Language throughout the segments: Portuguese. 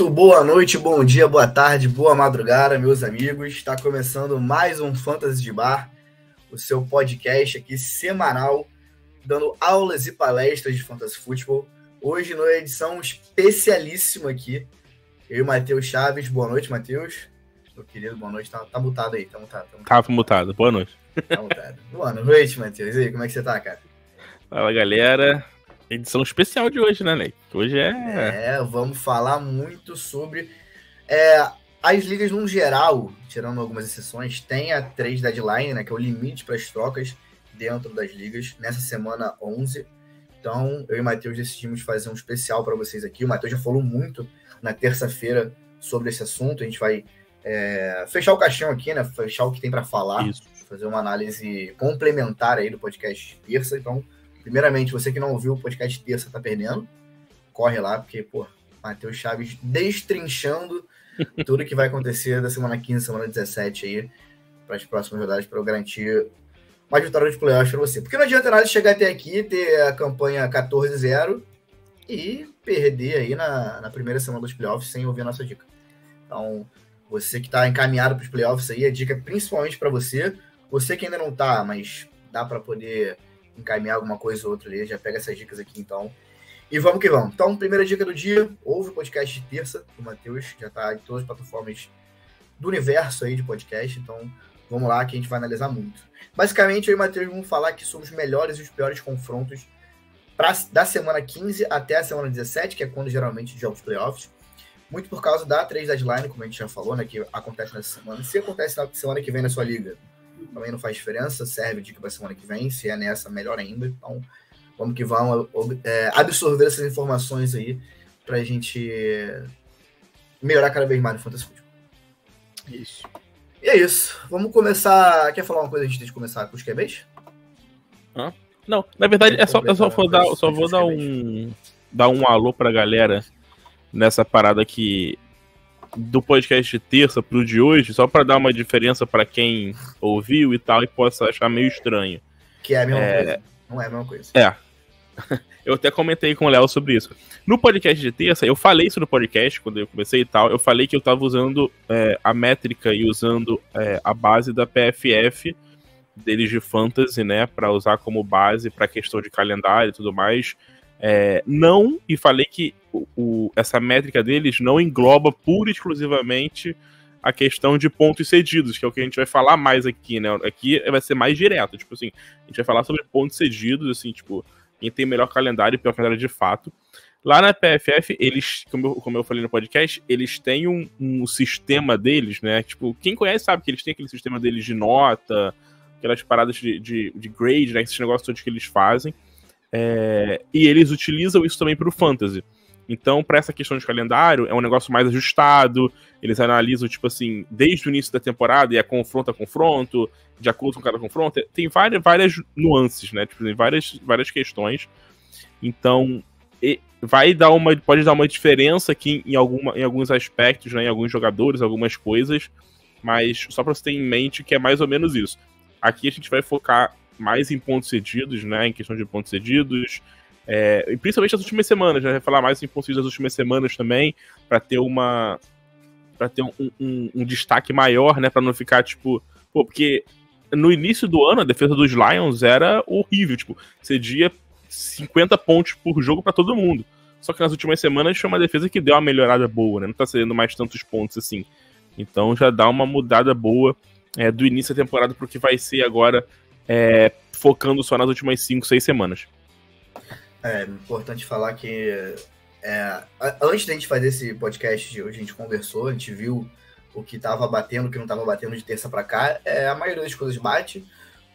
Muito boa noite, bom dia, boa tarde, boa madrugada, meus amigos. Está começando mais um Fantasy de Bar, o seu podcast aqui semanal, dando aulas e palestras de Fantasy Futebol. Hoje, numa edição especialíssima aqui, eu e o Matheus Chaves. Boa noite, Matheus. Meu querido, boa noite. Tá, tá mutado aí, tá mutado. Tá mutado. Tava mutado, boa noite. Tá mutado. boa noite, Matheus. E aí, como é que você tá, cara? Fala, galera. Edição especial de hoje, né, Ney? Hoje é. É, vamos falar muito sobre. É, as ligas, no geral, tirando algumas exceções, tem a 3 deadline, né? Que é o limite para as trocas dentro das ligas, nessa semana 11. Então, eu e o Matheus decidimos fazer um especial para vocês aqui. O Matheus já falou muito na terça-feira sobre esse assunto. A gente vai é, fechar o caixão aqui, né? Fechar o que tem para falar. Isso. Fazer uma análise complementar aí do podcast terça. Então, Primeiramente, você que não ouviu o podcast terça tá perdendo. Corre lá, porque, pô, Matheus Chaves destrinchando tudo que vai acontecer da semana 15, semana 17 aí, para as próximas rodadas, para eu garantir mais vitória de playoffs para você. Porque não adianta nada chegar até aqui, ter a campanha 14-0 e perder aí na, na primeira semana dos playoffs sem ouvir a nossa dica. Então, você que está encaminhado para os playoffs aí, a dica é principalmente para você. Você que ainda não está, mas dá para poder encaminhar alguma coisa ou outra ali, já pega essas dicas aqui então. E vamos que vamos. Então, primeira dica do dia, ouve o podcast de terça do Matheus, já está em todas as plataformas do universo aí de podcast, então vamos lá que a gente vai analisar muito. Basicamente, eu e o Matheus vamos falar que somos os melhores e os piores confrontos pra, da semana 15 até a semana 17, que é quando geralmente jogos playoffs. Muito por causa da 3 deadline, como a gente já falou, né, que acontece nessa semana. Se acontece na semana que vem na sua liga, também não faz diferença, serve dica para semana que vem, se é nessa, melhor ainda. Então, vamos que vamos é, absorver essas informações aí para a gente melhorar cada vez mais no Fantasy Football. Isso. E é isso. Vamos começar. Quer falar uma coisa antes de começar com os QBs? Hã? Não, na verdade, é só, eu só vou dar, só vou dar um, dar um alô pra galera nessa parada que do podcast de terça pro de hoje, só para dar uma diferença para quem ouviu e tal e possa achar meio estranho. Que é a mesma é... coisa. Não é a mesma coisa. É. Eu até comentei com o Léo sobre isso. No podcast de terça, eu falei isso no podcast, quando eu comecei e tal, eu falei que eu tava usando é, a métrica e usando é, a base da PFF deles de fantasy, né, para usar como base para questão de calendário e tudo mais. É, não, e falei que o, o, essa métrica deles não engloba pura e exclusivamente a questão de pontos cedidos, que é o que a gente vai falar mais aqui, né? Aqui vai ser mais direto, tipo assim, a gente vai falar sobre pontos cedidos, assim, tipo, quem tem melhor calendário e pior calendário de fato. Lá na PFF, eles, como eu, como eu falei no podcast, eles têm um, um, sistema deles, né? Tipo, quem conhece sabe que eles têm aquele sistema deles de nota, aquelas paradas de, de, de grade, né? Esses negócios todos que eles fazem. É, e eles utilizam isso também para o fantasy. Então, para essa questão de calendário, é um negócio mais ajustado. Eles analisam, tipo assim, desde o início da temporada e é confronto a confronto, de acordo com cada confronto. Tem várias, várias nuances, né? Tipo, tem várias, várias questões. Então, vai dar uma. Pode dar uma diferença aqui em, alguma, em alguns aspectos, né? Em alguns jogadores, algumas coisas. Mas só para você ter em mente que é mais ou menos isso. Aqui a gente vai focar mais em pontos cedidos, né? Em questão de pontos cedidos. É, e principalmente nas últimas semanas, né? Vai falar mais em pontos cedidos das últimas semanas também, para ter uma. para ter um, um, um, destaque maior, né? Para não ficar, tipo. Pô, porque no início do ano a defesa dos Lions era horrível, tipo, cedia 50 pontos por jogo para todo mundo. Só que nas últimas semanas foi uma defesa que deu uma melhorada boa, né? Não tá cedendo mais tantos pontos assim. Então já dá uma mudada boa é, do início da temporada pro que vai ser agora é, focando só nas últimas 5, 6 semanas. É importante falar que é, antes da gente fazer esse podcast de hoje, a gente conversou, a gente viu o que estava batendo, o que não estava batendo de terça para cá. É, a maioria das coisas bate.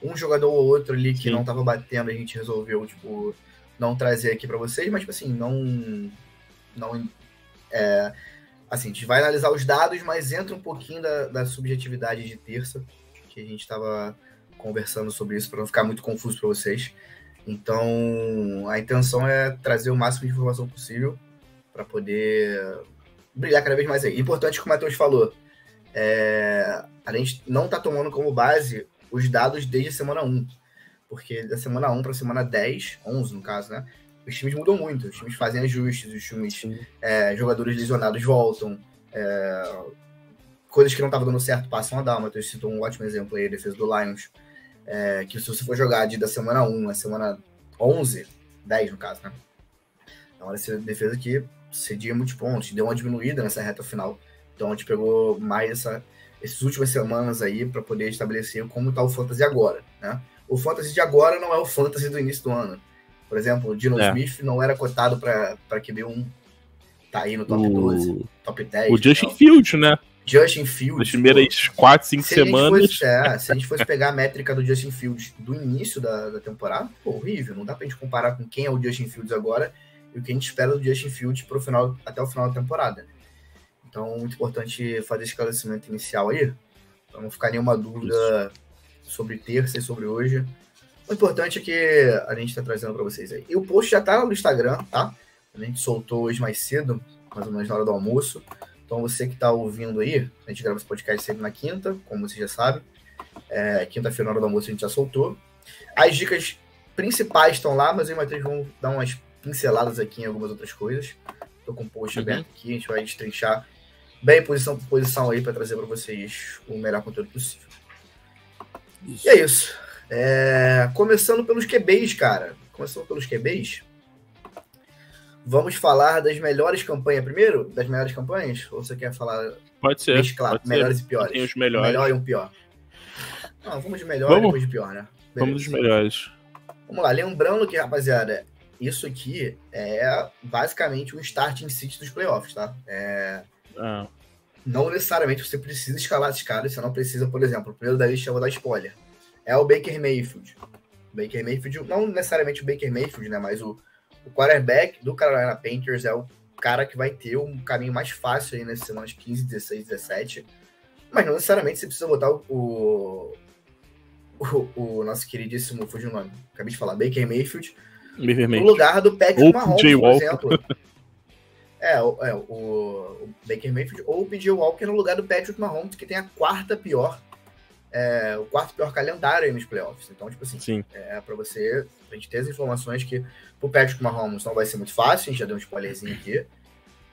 Um jogador ou outro ali que Sim. não estava batendo, a gente resolveu, tipo, não trazer aqui para vocês, mas, tipo assim, não. não é, assim, a gente vai analisar os dados, mas entra um pouquinho da, da subjetividade de terça, que a gente estava conversando sobre isso para não ficar muito confuso para vocês. Então, a intenção é trazer o máximo de informação possível para poder brilhar cada vez mais aí. Importante que o Matheus falou, é, a gente não está tomando como base os dados desde a semana 1, porque da semana 1 para a semana 10, 11 no caso, né? os times mudam muito, os times fazem ajustes, os times, é, jogadores lesionados voltam, é, coisas que não estavam dando certo passam a dar. O Matheus citou um ótimo exemplo aí, a defesa do Lions, é, que se você for jogar de da semana 1 a semana 11, 10 no caso, né? Então, essa defesa aqui cedia muitos pontos, deu uma diminuída nessa reta final. Então, a gente pegou mais essa, essas últimas semanas aí para poder estabelecer como está o Fantasy agora, né? O Fantasy de agora não é o Fantasy do início do ano. Por exemplo, o Dino é. Smith não era cotado para QB1. Tá aí no top o... 12, top 10. O Justin Fields, né? Justin Fields. Nas primeiras 4, 5 semanas. Fosse, é, se a gente fosse pegar a métrica do Justin Fields do início da, da temporada, pô, horrível. Não dá pra gente comparar com quem é o Justin Fields agora e o que a gente espera do Justin Fields pro final, até o final da temporada. Então, muito importante fazer esse esclarecimento inicial aí, para não ficar nenhuma dúvida Isso. sobre terça e sobre hoje. O importante é que a gente está trazendo para vocês aí. E o post já está no Instagram, tá? A gente soltou hoje mais cedo, mais ou menos na hora do almoço. Então você que está ouvindo aí, a gente grava esse podcast sempre na quinta, como você já sabe. É, Quinta-feira, na hora do almoço, a gente já soltou. As dicas principais estão lá, mas eu e o Matheus vão dar umas pinceladas aqui em algumas outras coisas. Estou com o post uhum. aberto aqui, a gente vai destrinchar bem posição por posição aí para trazer para vocês o melhor conteúdo possível. Isso. E é isso. É, começando pelos QBs, cara. Começando pelos QBs. Vamos falar das melhores campanhas primeiro? Das melhores campanhas? Ou você quer falar? Pode ser. Mesclar, pode melhores ser. e piores. Tem os melhores. melhor e um pior. Não, vamos de melhor vamos. e depois de pior, né? Beleza. Vamos dos melhores. Vamos lá. Lembrando que, rapaziada, isso aqui é basicamente um starting city dos playoffs, tá? É... Ah. Não necessariamente você precisa escalar esses caras, você não precisa, por exemplo, o primeiro da lista eu vou dar spoiler é o Baker Mayfield. Baker Mayfield, não necessariamente o Baker Mayfield, né? Mas o, o quarterback do Carolina Panthers é o cara que vai ter um caminho mais fácil aí nessas semanas 15, 16, 17. Mas não necessariamente você precisa botar o, o, o nosso queridíssimo, fugiu o nome, acabei de falar, Baker Mayfield, Baker no lugar do Patrick Mahomes, por exemplo. É, o, é o, Baker Mayfield ou o PJ Walker no lugar do Patrick Mahomes, que tem a quarta pior é, o quarto pior calendário aí nos playoffs. Então, tipo assim, Sim. é para você, a gente ter as informações que pro Patrick Mahomes não vai ser muito fácil, a gente já deu um spoilerzinho aqui.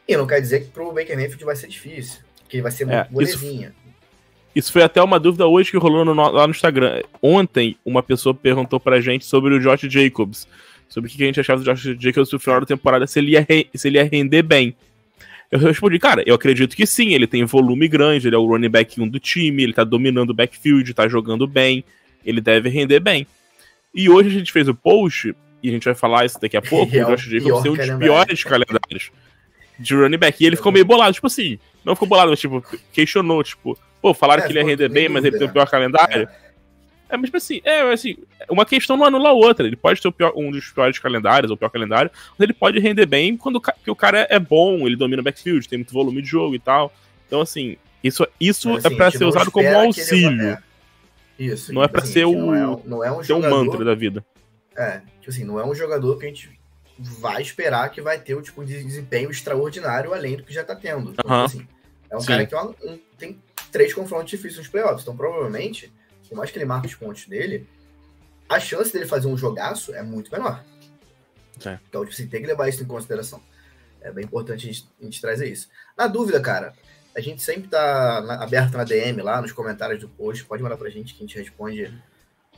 E não quer dizer que pro Baker Mayfield vai ser difícil, que vai ser muito É, molezinha. isso- Isso foi até uma dúvida hoje que rolou no- lá no Instagram. Ontem, uma pessoa perguntou pra gente sobre o Josh Jacobs. Sobre o que a gente achava do Josh Jacobs no final da temporada, se ele ia, se ele ia render bem. Eu respondi, cara, eu acredito que sim, ele tem volume grande, ele é o running back 1 do time, ele tá dominando o backfield, tá jogando bem, ele deve render bem. E hoje a gente fez o post, e a gente vai falar isso daqui a pouco, é o Josh Jacobs tem um dos piores calendários de running back. E ele ficou meio bolado, tipo assim, não ficou bolado, mas tipo, questionou, tipo, pô, falaram É, que ele ia render bem, mas ele dúvida, tem o pior calendário. É, mas tipo assim, é, assim, uma questão não anula a outra. Ele pode ter pior- um dos piores calendários, ou o pior calendário, mas ele pode render bem quando porque o cara é bom, ele domina o backfield, tem muito volume de jogo e tal. Então, assim, isso, isso Mas, é assim, pra a gente ser usado como um que ele auxílio. vá- é. Isso. Não é tipo pra assim, ser o- Não é, não é um Ser um jogador, mantra da vida. É, tipo assim, não é um jogador que a gente vai esperar que vai ter o tipo de desempenho extraordinário além do que já tá tendo. Então, Aham. tipo assim, é um Sim. cara que uma- um- tem três confrontos difíceis nos playoffs. Então, provavelmente, por mais que ele marque os pontos dele, a chance dele fazer um jogaço é muito menor. É. Então, tipo assim, tem que levar isso em consideração. É bem importante a gente, a gente trazer isso. Na dúvida, cara, a gente sempre tá na- aberto na DM lá, nos comentários do post. Pode mandar pra gente que a gente responde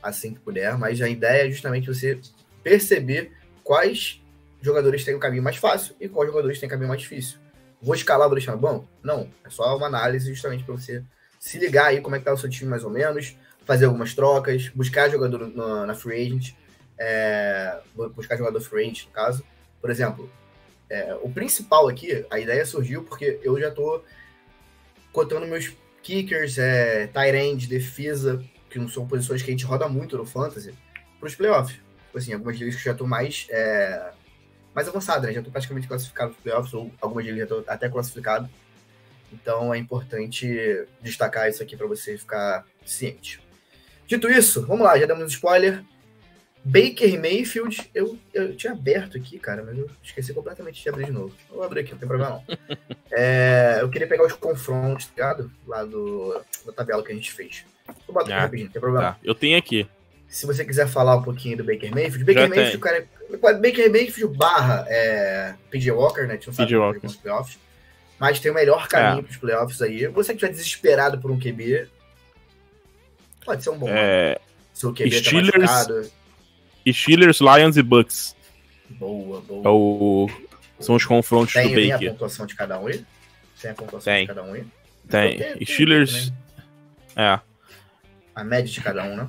assim que puder. Mas a ideia é justamente você perceber quais jogadores têm o caminho mais fácil e quais jogadores têm o caminho mais difícil. Vou escalar, vou deixar no banco? Não. É só uma análise justamente para você se ligar aí como é que tá o seu time mais ou menos, fazer algumas trocas, buscar jogador na, na free agent, é, buscar jogador free agent, no caso. Por exemplo, é, o principal aqui, a ideia surgiu porque eu já tô cotando meus kickers, é, tight end, defesa, que não são posições que a gente roda muito no fantasy, para os playoffs. Tipo assim, algumas ligas que eu já tô mais é, mais avançado, né? Já tô praticamente classificado nos playoffs, ou algumas ligas já tô até classificado. Então é importante destacar isso aqui para você ficar ciente. Dito isso, vamos lá, já demos um spoiler. Baker Mayfield, eu, eu tinha aberto aqui, cara, mas eu esqueci completamente de abrir de novo. Eu vou abrir aqui, não tem problema não. É, eu queria pegar os confrontos, tá ligado? Lá do, da tabela que a gente fez. Vou botar aqui Ah, rapidinho, não tem problema. Tá, eu tenho aqui. se você quiser falar um pouquinho do Baker Mayfield, Baker Mayfield, o cara, Baker Mayfield barra é, PJ Walker, né? A gente não sabe Walker. playoffs, mas tem o melhor caminho é. para os playoffs aí. Você que estiver desesperado por um QB, pode ser um bom. É... Se o QB tá Steelers, tá Steelers, Lions e Bucks. Boa, boa. É o... São os confrontos tem, do Baker. Tem a pontuação de cada um aí? Tem a pontuação tem. de cada um aí? Tem. tem Steelers... É. A média de cada um, né?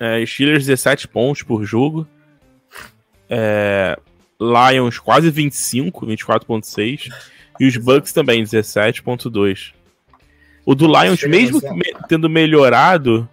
É, Steelers 17 pontos por jogo. É, Lions quase 25, 24.6. E os Bucks também, 17.2. O do Lions, mesmo me tendo melhorado,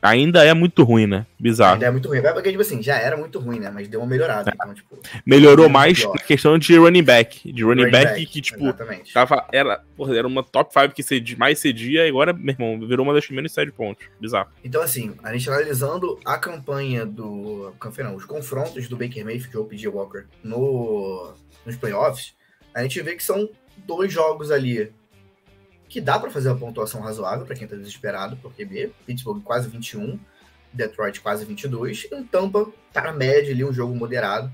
ainda é muito ruim, né? Bizarro. Ainda é muito ruim. Porque, tipo assim, já era muito ruim, né? Mas deu uma melhorada. É. Então, tipo, Melhorou mais pior. na questão de running back. De running, running back, back, que, tipo, tava, era, porra, era uma top 5 que cedi, mais cedia e agora, meu irmão, virou uma das menos cede pontos. Bizarro. Então, assim, a gente analisando a campanha do. Campanha não, os confrontos do Baker Mayfield ou PG Walker no, nos playoffs, a gente vê que são dois jogos ali que dá para fazer uma pontuação razoável para quem tá desesperado por QB. Pittsburgh quase 21, Detroit quase 22, e um Tampa tá na média ali, um jogo moderado,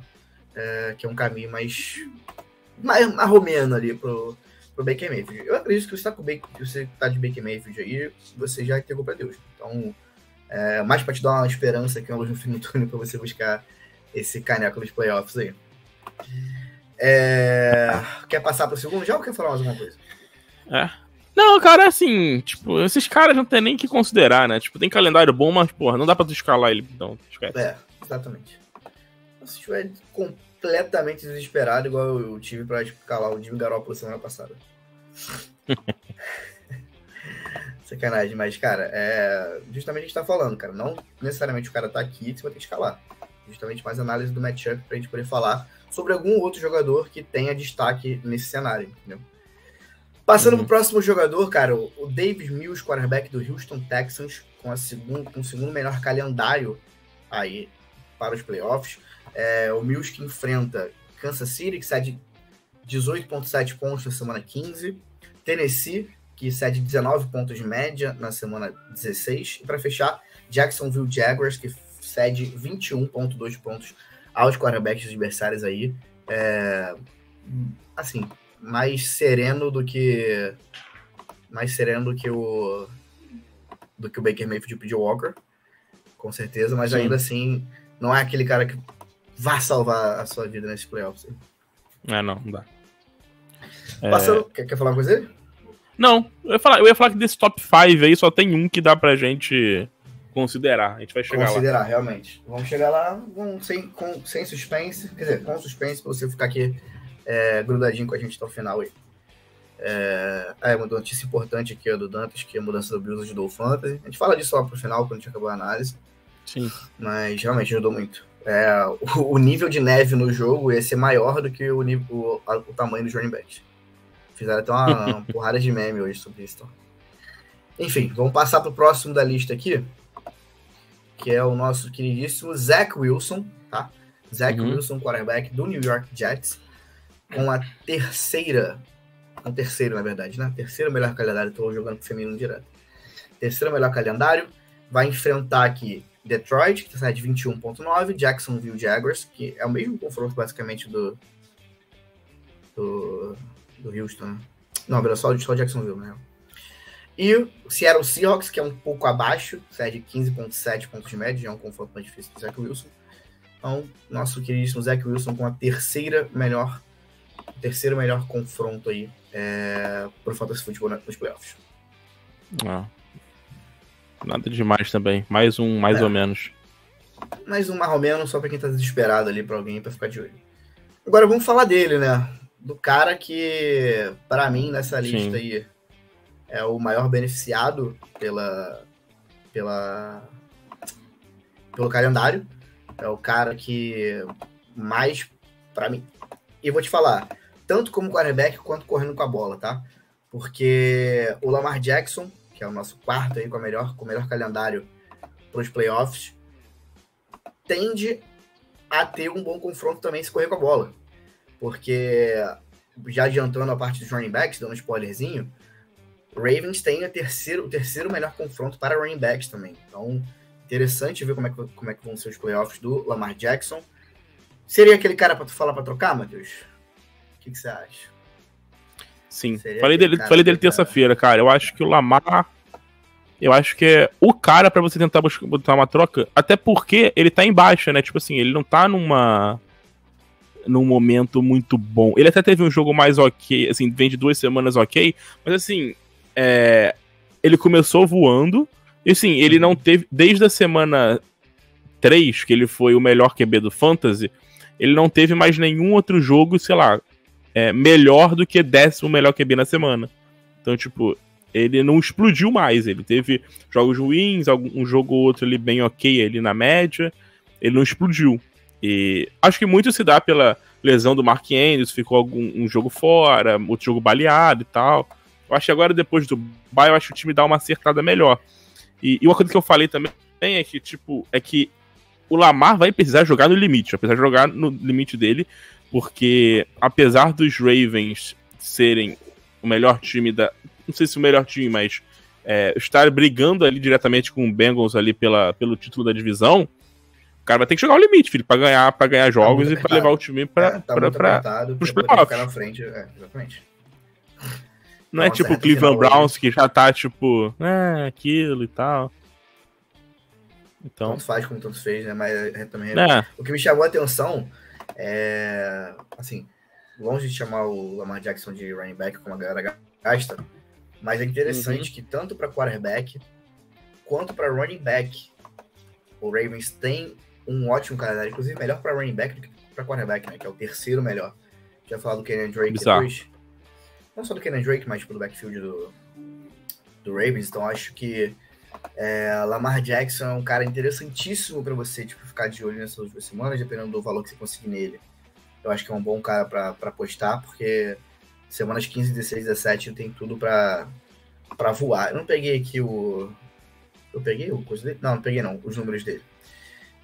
é, que é um caminho mais, mais marromeno ali pro, pro Baker Mayfield. Eu acredito que você tá, com Baker, você tá de Baker Mayfield aí, você já entregou para Deus. Então, é, mais para te dar uma esperança que é uma luz no fim do túnel para você buscar esse caneco nos playoffs aí. É, quer passar para o segundo já ou quer falar mais alguma coisa? É. Não, cara, assim, tipo, esses caras não tem nem que considerar, né? Tipo, tem calendário bom, mas, porra, não dá pra tu escalar ele, então, esquece. É, exatamente. Se estiver completamente desesperado, igual eu tive pra escalar o Jimmy Garoppolo semana passada. Sacanagem, mas, cara, é justamente o que a gente tá falando, cara. Não necessariamente o cara tá aqui você vai ter que escalar. Justamente mais análise do matchup pra gente poder falar sobre algum outro jogador que tenha destaque nesse cenário, entendeu? Passando uhum. pro próximo jogador, cara, o Davis Mills, quarterback do Houston Texans, com, a segundo, com o segundo melhor calendário aí para os playoffs. É, o Mills que enfrenta Kansas City, que cede 18,7 pontos na semana 15. Tennessee, que cede 19 pontos de média na semana 16. E para fechar, Jacksonville Jaguars, que cede 21,2 pontos aos quarterbacks adversários aí. É, assim, mais sereno do que mais sereno do que o do que o Baker Mayfield P.J. Walker, com certeza, mas Sim. ainda assim não é aquele cara que vai salvar a sua vida nesse playoffs. É, não, não dá. Passando, é... quer, quer falar uma coisa? Não, eu ia, falar, eu ia falar que desse top 5 aí só tem um que dá pra gente considerar. A gente vai chegar considerar, lá. Considerar, realmente. Vamos chegar lá com, sem, com, sem suspense, quer dizer, com suspense pra você ficar aqui é, grudadinho com a gente até o final aí. É, é uma notícia importante aqui do Dantas, que é a mudança do Bills ajudou o Fantasy. A gente fala disso lá pro final, quando a gente acabou a análise. Sim. Mas realmente ajudou muito. É, o, o, nível de neve no jogo ia ser maior do que o, nível, o, tamanho dos running backs. Fizeram até uma, uma porrada de meme hoje sobre isso. Então. Enfim, vamos passar pro próximo da lista aqui, que é o nosso queridíssimo Zach Wilson, tá? Zach uhum. Wilson, quarterback do New York Jets com a terceira, com o terceiro, na verdade, né? Terceiro melhor calendário, estou jogando com o feminino direto. Terceiro melhor calendário, vai enfrentar aqui Detroit, que está de 21.9, Jacksonville Jaguars, que é o mesmo confronto basicamente do do, do Houston, né? Não, era só, só Jacksonville, né? E o Seattle Seahawks, que é um pouco abaixo, de 15.7 pontos média, já é um confronto mais difícil do Zach Wilson. Então, nosso queridíssimo Zach Wilson com a terceira melhor terceiro melhor confronto aí é, pro Fantasy Football nos playoffs. Ah. Nada demais também. Mais um, mais é. ou menos. Mais um mais ou menos, só pra quem tá desesperado ali pra alguém pra ficar de olho. Agora vamos falar dele, né? Do cara que, para mim, nessa lista Sim. aí, é o maior beneficiado pela, pela, pelo calendário. É o cara que mais, para mim. E vou te falar, tanto como quarterback quanto correndo com a bola, tá? Porque o Lamar Jackson, que é o nosso quarto aí com, a melhor, com o melhor calendário para os playoffs, tende a ter um bom confronto também se correr com a bola. Porque, já adiantando a parte dos running backs, dando um spoilerzinho, Ravens tem o terceiro, o terceiro melhor confronto para running backs também. Então, interessante ver como é que, como é que vão ser os playoffs do Lamar Jackson. Seria aquele cara para tu falar para trocar, Matheus? O que, que você acha? Sim. falei dele, falei dele terça-feira, cara. Eu acho que o Lamar. Eu acho que é o cara para você tentar buscar, botar uma troca. Até porque ele tá em baixa, né? Tipo assim, ele não tá numa. num momento muito bom. Ele até teve um jogo mais ok, assim, vem de duas semanas ok. Mas assim. É, ele começou voando. E assim, ele não teve. Desde a semana 3, que ele foi o melhor QB do Fantasy, ele não teve mais nenhum outro jogo, sei lá, é, melhor do que décimo melhor QB na semana. Então, tipo, ele não explodiu mais. Ele teve jogos ruins, um jogo ou outro ali bem ok ali na média. Ele não explodiu. E acho que muito se dá pela lesão do Mark Andrews, ficou algum um jogo fora, outro jogo baleado e tal. Eu acho que agora, depois do bye, eu acho que o time dá uma acertada melhor. E, e uma coisa que eu falei também é que, tipo, é que o Lamar vai precisar jogar no limite, vai precisar jogar no limite dele, porque apesar dos Ravens serem o melhor time da. Não sei se o melhor time, mas é, estar brigando ali diretamente com o Bengals ali pela, pelo título da divisão, o cara vai ter que jogar o limite, filho, pra ganhar, pra ganhar tá jogos tá e pra levar o time pra, é, tá pra, pra, pra, pros playoffs. Frente, é, exatamente. Não é tipo o Cleveland Browns que já tá tipo, é, aquilo e tal. Então. Tanto faz como tanto fez, né? Mas é, também é. o que me chamou a atenção é. Assim, longe de chamar o Lamar Jackson de running back, como a galera gasta, mas é interessante uhum. que tanto para quarterback quanto para running back, o Ravens tem um ótimo calendário, inclusive melhor para running back do que para quarterback, né? Que é o terceiro melhor. Já falado do Kenyon Drake Bizarro. depois não só do Kenan Drake, mas tipo, do backfield do, do Ravens. Então acho que é, Lamar Jackson é um cara interessantíssimo para você tipo, ficar de olho nessas últimas semanas, dependendo do valor que você conseguir nele. Eu acho que é um bom cara para apostar, porque semanas 15, 16, 17 tem tudo para voar. Eu não peguei aqui o. Eu peguei o dele? Não, não peguei não, os números dele.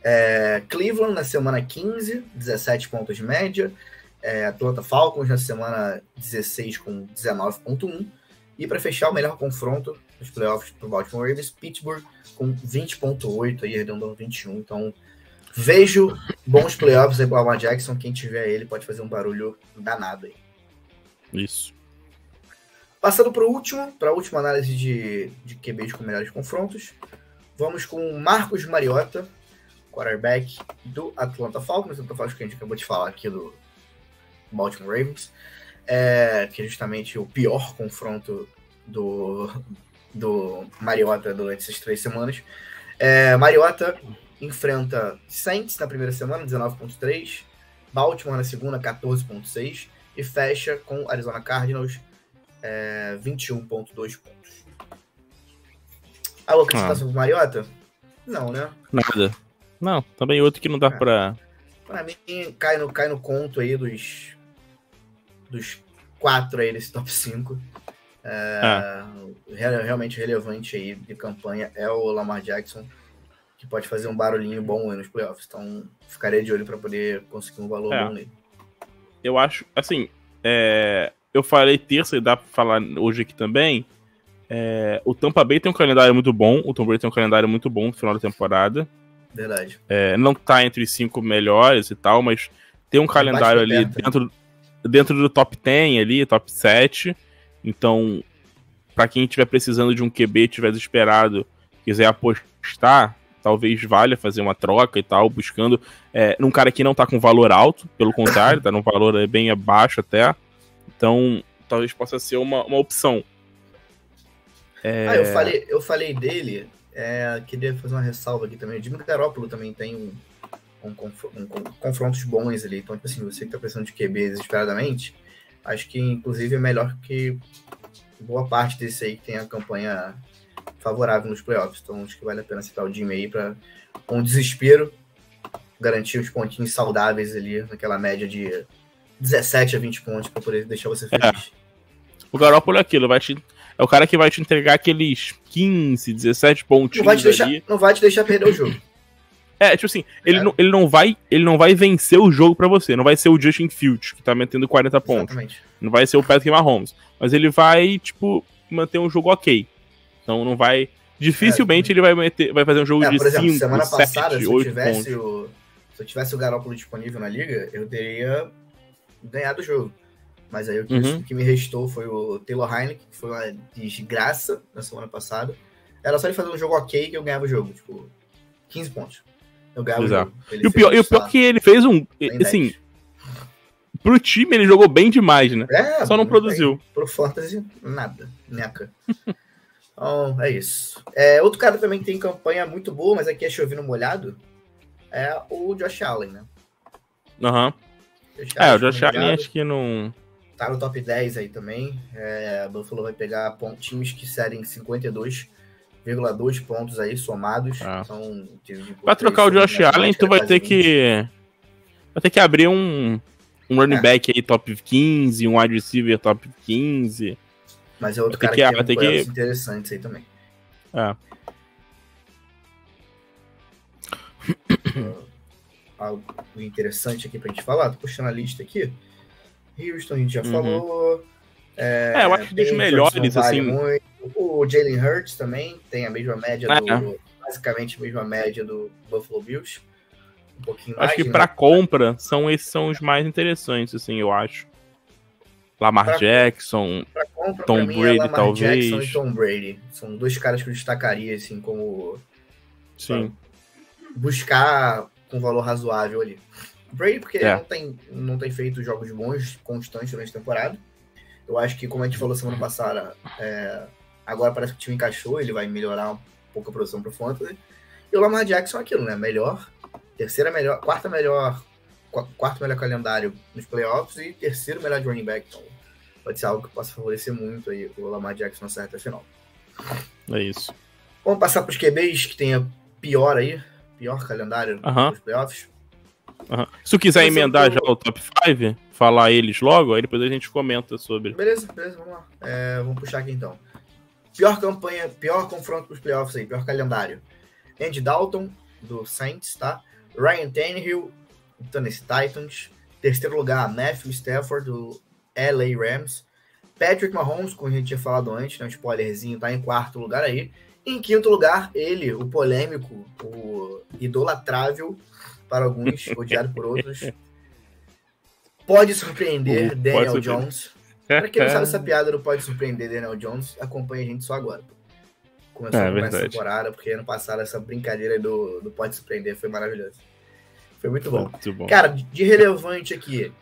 É, Cleveland na semana 15, 17 pontos de média é, Atlanta Falcons na semana 16 com 19.1. E para fechar o melhor confronto dos playoffs para o Baltimore Ravens, Pittsburgh com 20.8 aí arredondando 21. Então vejo bons playoffs aí para o Jackson. Quem tiver ele pode fazer um barulho danado aí. Isso. Passando para o último, para a última análise de, de QBs com melhores confrontos, vamos com Marcos Mariota, quarterback do Atlanta Falcons. Atlanta Falcons que a gente acabou de falar aqui do, Baltimore Ravens, é, que é justamente o pior confronto do, do Mariota durante essas três semanas. É, Mariota enfrenta Saints na primeira semana, 19.3, Baltimore na segunda, 14.6 e fecha com Arizona Cardinals, é, 21.2 pontos. Algo acrescentação ah. pro Mariota? Não, né? Nada. Não, também outro que não dá é. pra... Pra mim, cai no, cai no conto aí dos dos quatro aí desse top 5. É, ah. Realmente relevante aí de campanha é o Lamar Jackson, que pode fazer um barulhinho bom aí nos playoffs. Então, ficaria de olho para poder conseguir um valor é. bom nele. Eu acho, assim, é, eu falei terça e dá para falar hoje aqui também. É, o Tampa Bay tem um calendário muito bom, o Tom Brady tem um calendário muito bom no final da temporada. Verdade. É, não tá entre os cinco melhores e tal, mas tem um calendário ali perto, dentro, né? dentro do top 10 ali, top 7. Então, para quem estiver precisando de um QB, tiver desesperado, quiser apostar, talvez valha fazer uma troca e tal, buscando é, num cara que não tá com valor alto, pelo contrário, tá num valor bem abaixo até. Então, talvez possa ser uma, uma opção. É... Ah, eu falei, eu falei dele, é, queria fazer uma ressalva aqui também. O Jimmy Garoppolo também tem um, com, com, com, confrontos bons ali. Então, tipo assim, você que tá precisando de QB desesperadamente, acho que inclusive é melhor que boa parte desse aí que tem a campanha favorável nos playoffs. Então, acho que vale a pena citar o Jimmy aí para, com desespero, garantir os pontinhos saudáveis ali, naquela média de 17 a 20 pontos para poder deixar você feliz. É. O Garoppolo é aquilo, vai te, é o cara que vai te entregar aqueles 15, 17 pontinhos não vai te deixar, Não vai te deixar perder o jogo. É, tipo assim, ele, é. não, ele, não vai, ele não vai vencer o jogo para você. Não vai ser o Justin Fields, que tá metendo 40 pontos. Exatamente. Não vai ser o Patrick Mahomes. Mas ele vai, tipo, manter um jogo ok. Então não vai Dificilmente é, ele vai, meter, vai fazer um jogo é, de 5, semana 7, passada, se eu tivesse o se eu tivesse o Garoppolo disponível na liga, eu teria ganhado o jogo. Mas aí o que, uhum. o que me restou foi o Taylor Heineken, que foi uma desgraça na semana passada. Era só ele fazer um jogo ok que eu ganhava o jogo. Tipo, 15 pontos. Eu ganhava Exato. o e o pior, e o pior que ele fez um. Assim, pro time ele jogou bem demais, né? É, só não produziu. Bem. Pro Fantasy, nada. Neca. então, é isso. É, outro cara também que tem campanha muito boa, mas aqui é chovendo molhado, é o Josh Allen, né? Aham. Uhum. É, o Josh Allen acho que não. Tá no top 10 aí também. É, Buffalo vai pegar pontinhos que serem 52,2 pontos aí somados. Ah. Então, pra trocar o Josh Allen, tu vai ter 20. que. Vai ter que abrir um, um running é. back aí top 15, um wide receiver top 15. Mas é outro vai cara que, que tem que... interessantes aí também. É. algo interessante aqui pra gente falar. Tô puxando a lista aqui. Houston, a gente já uhum. falou. É, é, eu acho que dos melhores, assim. Muito. O Jalen Hurts também tem a mesma média é. do. Basicamente a mesma média do Buffalo Bills. Um pouquinho mais. Acho que né? para compra, são esses são os mais interessantes, assim, eu acho. Lamar pra, Jackson, pra compra, Tom é Brady, é talvez. Jackson e Tom Brady. São dois caras que eu destacaria, assim, como. Sim. Buscar com valor razoável ali. Brady, porque é. ele não tem, não tem feito jogos bons, constantes durante a temporada. Eu acho que, como a gente falou semana passada, é, agora parece que o time encaixou, ele vai melhorar um pouco a produção para o Fantasy. E o Lamar Jackson é aquilo, né? Melhor, terceira melhor, quarta melhor, quarto melhor calendário nos playoffs e terceiro melhor de running back. Então, pode ser algo que possa favorecer muito aí o Lamar Jackson na certa final. É isso. Vamos passar para os QBs, que tem a pior aí, pior calendário uhum. dos playoffs. Uhum. Se tu quiser emendar já o top 5, falar eles logo, aí depois a gente comenta sobre. Beleza, beleza, vamos lá. É, vamos puxar aqui então. Pior campanha, pior confronto pros playoffs aí, pior calendário. Andy Dalton, do Saints, tá? Ryan Tannehill, do Tennessee Titans. Terceiro lugar, Matthew Stafford, do LA Rams. Patrick Mahomes, como a gente tinha falado antes, né, um spoilerzinho, tá em quarto lugar aí. Em quinto lugar, ele, o polêmico, o idolatrável para alguns, odiado por outros. Pode surpreender uh, Daniel pode Jones. Para quem não sabe essa piada do Pode Surpreender Daniel Jones, acompanha a gente só agora. Começou é, a essa temporada, porque ano passado essa brincadeira do, do Pode Surpreender foi maravilhosa. Foi muito bom. muito bom. Cara, de relevante aqui,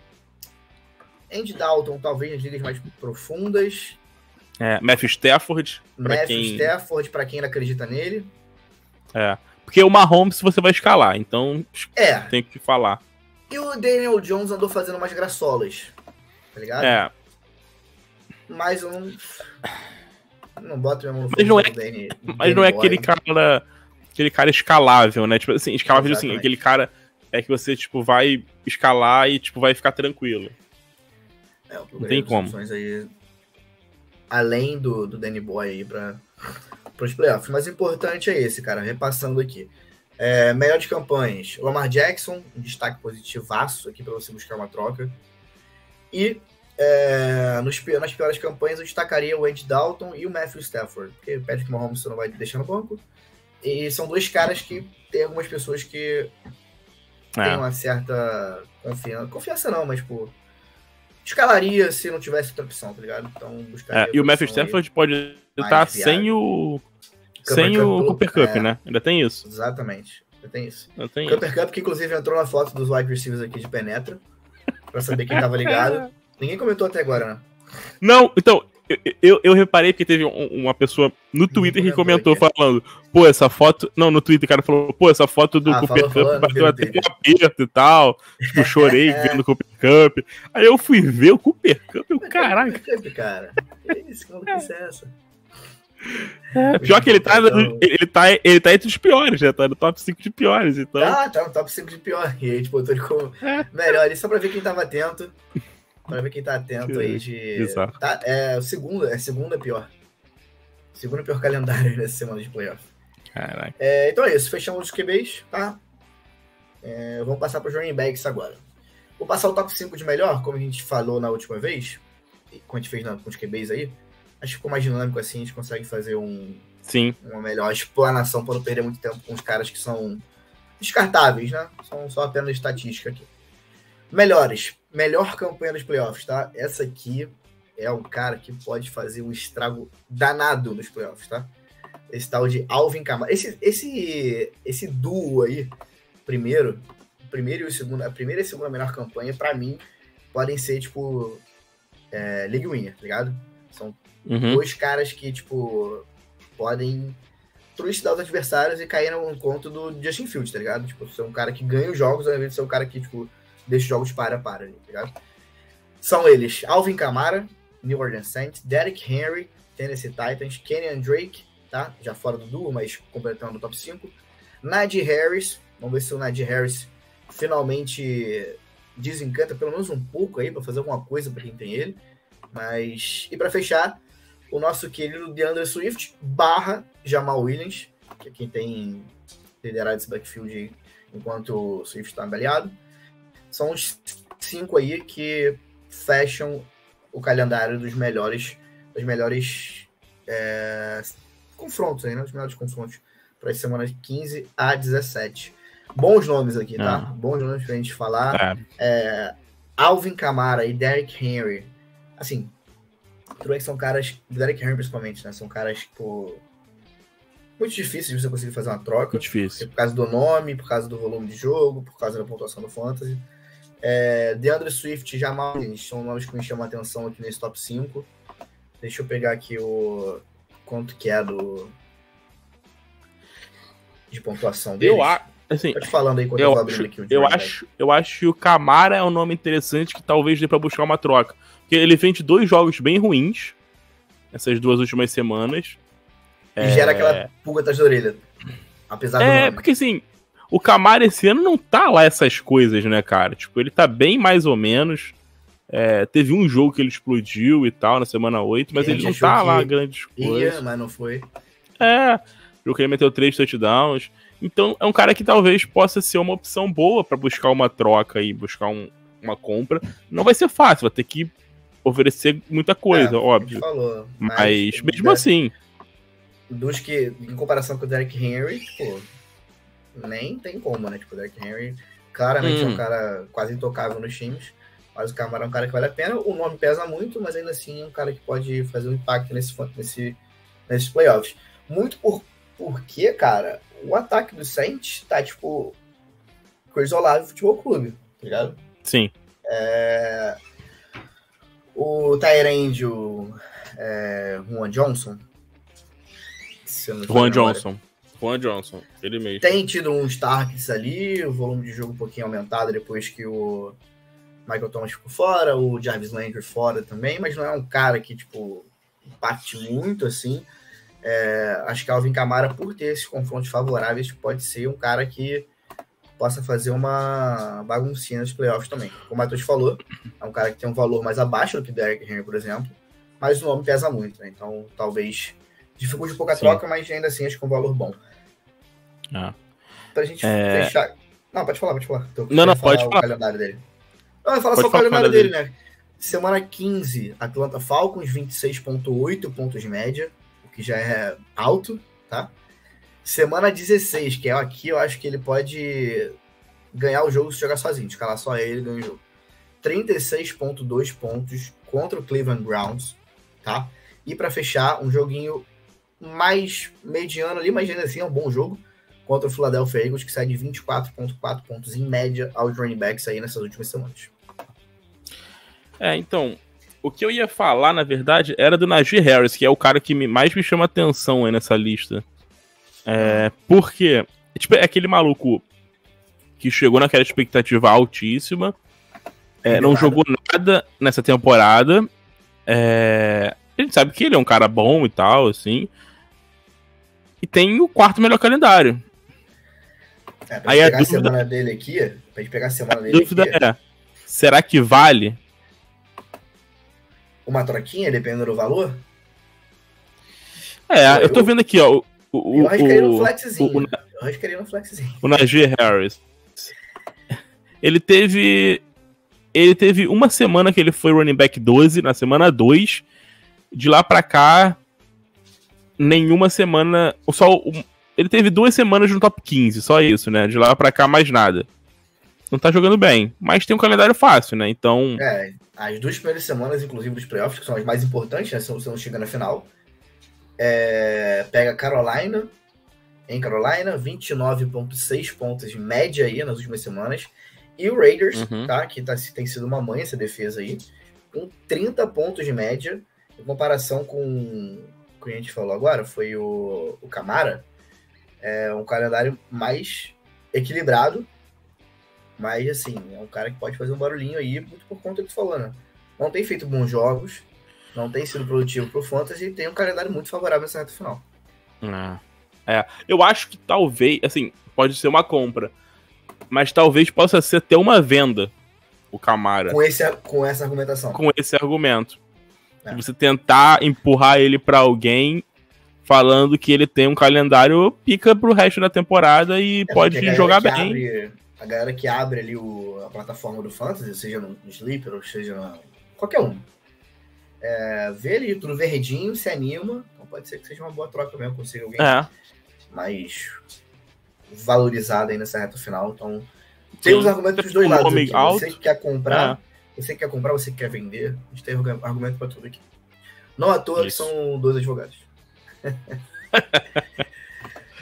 Andy Dalton, talvez nas ligas mais profundas, é, Matthew Stafford. Matthew quem... Stafford, para quem acredita nele. É. Porque o Mahomes você vai escalar, então é. tem que falar. E o Daniel Jones andou fazendo umas graçolas, tá ligado? É. Mas eu não. Não boto mesmo no Mas não é, Danny, mas Danny não é aquele cara. Aquele cara escalável, né? Tipo assim, escalável assim, Exatamente. assim, aquele cara é que você, tipo, vai escalar e, tipo, vai ficar tranquilo. É, não tem como. Aí além do, do Danny Boy aí para os playoffs. Mas o importante é esse, cara, repassando aqui. É, melhor de campanhas, Lamar Jackson, um destaque positivaço aqui para você buscar uma troca. E é, nos, nas piores campanhas eu destacaria o Ed Dalton e o Matthew Stafford, porque o Patrick Mahomes você não vai deixar no banco. E são dois caras que tem algumas pessoas que é. têm uma certa confiança. Confiança não, mas, tipo, escalaria se não tivesse outra opção, tá ligado? Então, buscaria. É, e o Matthew Stafford pode estar sem o. sem o Cooper Cup, é, né? Ainda tem isso. Exatamente. Ainda tem isso. Ainda tem Cooper isso. Cup, que inclusive entrou na foto dos wide receivers aqui de Penetra, pra saber quem tava ligado. Ninguém comentou até agora, né? Não, então, eu, eu reparei que teve uma pessoa no Twitter que comentou falando, pô, essa foto. Não, no Twitter o cara falou, pô, essa foto do ah, Cooper Cup bateu até um aperto e tal. Tipo, chorei vendo o Cooper Cup. Aí eu fui ver o Cooper Cup e o caraca. Cup, cara. Que isso, que maluquice é essa? É, pior que ele tá, então... ele, tá, ele tá entre os piores, já tá no top 5 de piores, então. Ah, tá no top 5 de piores. E a gente botou ele como é. melhor ali, só pra ver quem tava atento. Pra ver quem tá atento aí de. Exato. Tá, é o segundo, é segunda pior. Segundo pior calendário nessa semana de playoff. Caraca. É, então é isso, fechamos os QBs, tá? É, vamos passar para os running backs agora. Vou passar o top 5 de melhor, como a gente falou na última vez, como a gente fez na, com os QBs aí. Acho que ficou mais dinâmico assim, a gente consegue fazer um, Sim. Uma melhor explanação para não perder muito tempo com os caras que são descartáveis, né? São só apenas estatística aqui. Melhores. Melhor campanha dos playoffs, tá? Essa aqui é um cara que pode fazer um estrago danado nos playoffs, tá? Esse tal de Alvin Kamara. Esse, esse, esse duo aí, primeiro, primeiro e o segundo, a primeira e a segunda melhor campanha, para mim, podem ser, tipo, é, League Winner, tá ligado? São uhum. dois caras que, tipo, podem trucidar os adversários e cair no encontro do Justin Fields, tá ligado? Tipo, ser um cara que ganha os jogos ao invés de ser um cara que, tipo, os jogos para para, tá ligado? São eles Alvin Kamara, New Orleans Saints, Derek Henry, Tennessee Titans, Kenyan Drake, tá? Já fora do duo, mas completando o top 5. Najee Harris, vamos ver se o Najee Harris finalmente desencanta pelo menos um pouco aí para fazer alguma coisa para quem tem ele. Mas e para fechar, o nosso querido DeAndre Swift barra Jamal Williams, que é quem tem liderado esse backfield enquanto o Swift está embaleado. São os cinco aí que fecham o calendário dos melhores, dos melhores é, confrontos aí, né? Os melhores confrontos para as semanas 15 a 17. Bons nomes aqui, tá? Ah. Bons nomes pra gente falar. É. É, Alvin Kamara e Derrick Henry. Assim, tudo bem que são caras, Derek Henry principalmente, né? São caras, tipo, muito difíceis de você conseguir fazer uma troca. Muito difícil. Por causa do nome, por causa do volume de jogo, por causa da pontuação do Fantasy. É, DeAndre Swift e Jamal são nomes que me chamam a atenção aqui nesse top 5. Deixa eu pegar aqui o quanto que é do de pontuação dele. Eu, a, assim, Pode falando aí quando eu, eu acho, aqui o eu acho, eu acho que o Camara é um nome interessante que talvez dê para buscar uma troca. Porque ele vem de dois jogos bem ruins essas duas últimas semanas. E é... gera aquela pulga atrás da orelha. Apesar do. É, porque assim, o Camara esse ano não tá lá essas coisas, né, cara? Tipo, ele tá bem mais ou menos. É, teve um jogo que ele explodiu e tal na semana 8, mas ele não tá lá grandes coisas. Ia, mas não foi. É, o que ele meteu três touchdowns. Então é um cara que talvez possa ser uma opção boa para buscar uma troca e buscar um, uma compra. Não vai ser fácil, vai ter que oferecer muita coisa, é, óbvio. Falou, mas, mas mesmo assim. Dos que, em comparação com o Derek Henry, tipo, nem tem como, né? Tipo, o Derek Henry claramente hum. é um hum. cara quase intocável nos times. Mas o Camara é um cara que vale a pena. O nome pesa muito, mas ainda assim é um cara que pode fazer um impacto nesse, nesse, nesses playoffs. Muito por, porque, cara, o ataque do Saints tá, tipo, coisa isolada do futebol clube, tá ligado? Sim. É, o Tyrande, o é, Juan Johnson. Juan Johnson. Johnson, ele mesmo. Tem tido uns targets ali, o volume de jogo um pouquinho aumentado depois que o Michael Thomas ficou fora, o Jarvis Landry fora também, mas não é um cara que, tipo, impacte muito, assim. É, acho que Alvin Camara, por ter esses confrontos favoráveis, pode ser um cara que possa fazer uma baguncinha nos playoffs também. Como o Matheus falou, é um cara que tem um valor mais abaixo do que Derek Henry, por exemplo, mas o nome pesa muito, né? Então talvez dificulte um pouco a Sim. troca, mas ainda assim acho que é um valor bom. Ah. Pra gente é... fechar. Não, pode falar, pode falar. Tô não, não, pode falar. O calendário dele. Não, fala só o calendário dele, dele, né? Semana 15, Atlanta Falcons, 26,8 pontos de média, o que já é alto, tá? Semana 16, que é aqui, eu acho que ele pode ganhar o jogo se jogar sozinho, escalar só ele ganha o jogo. 36.2 pontos contra o Cleveland Browns, tá? E para fechar, um joguinho mais mediano ali, mas ainda assim é um bom jogo contra o Philadelphia Eagles, que sai de 24.4 pontos em média aos running backs aí nessas últimas semanas. É, então, o que eu ia falar, na verdade, era do Najee Harris, que é o cara que mais me chama atenção aí nessa lista. É, porque, tipo, é aquele maluco que chegou naquela expectativa altíssima, é, não jogou nada nessa temporada. É, a gente sabe que ele é um cara bom e tal, assim. E tem o quarto melhor calendário. É, pra Aí pegar a, dúvida, a semana dele aqui, pra gente pegar a semana dele a dúvida aqui, é, será que vale? Uma troquinha, dependendo do valor? É, eu, eu tô vendo aqui, ó. O, eu arriscaria no flexzinho. O, o, eu arriscaria no flexzinho. O Najee Harris. Ele teve. Ele teve uma semana que ele foi running back 12, na semana 2. De lá pra cá. nenhuma semana. Só, ele teve duas semanas no top 15, só isso, né? De lá pra cá, mais nada. Não tá jogando bem, mas tem um calendário fácil, né? Então. É, as duas primeiras semanas, inclusive, dos playoffs, que são as mais importantes, né? Se você não chega na final. É, pega Carolina, em Carolina, 29,6 pontos de média aí nas últimas semanas. E o Raiders, uhum. tá? Que tá, tem sido uma mãe essa defesa aí, com 30 pontos de média, em comparação com o que a gente falou agora, foi o, o Camara. É um calendário mais equilibrado, mas assim, é um cara que pode fazer um barulhinho aí, muito por conta do que tu falou, né? Não tem feito bons jogos, não tem sido produtivo pro Fantasy e tem um calendário muito favorável nessa reta final. É. é. Eu acho que talvez, assim, pode ser uma compra mas talvez possa ser até uma venda o Camara. Com, esse, com essa argumentação. Com esse argumento. É. Você tentar empurrar ele para alguém falando que ele tem um calendário pica pro resto da temporada e é pode jogar bem. Abre, a galera que abre ali o, a plataforma do Fantasy, seja no, no Sleeper ou seja na, qualquer um, é, vê ali tudo verdinho, se anima, então pode ser que seja uma boa troca mesmo, consiga alguém é. mais valorizada aí nessa reta final. Então, tem os argumentos dos dois lados. Aqui. Você que quer comprar, é. você que quer comprar, você que quer vender. A gente tem argumento para tudo aqui. Não à toa Isso. que são dois advogados.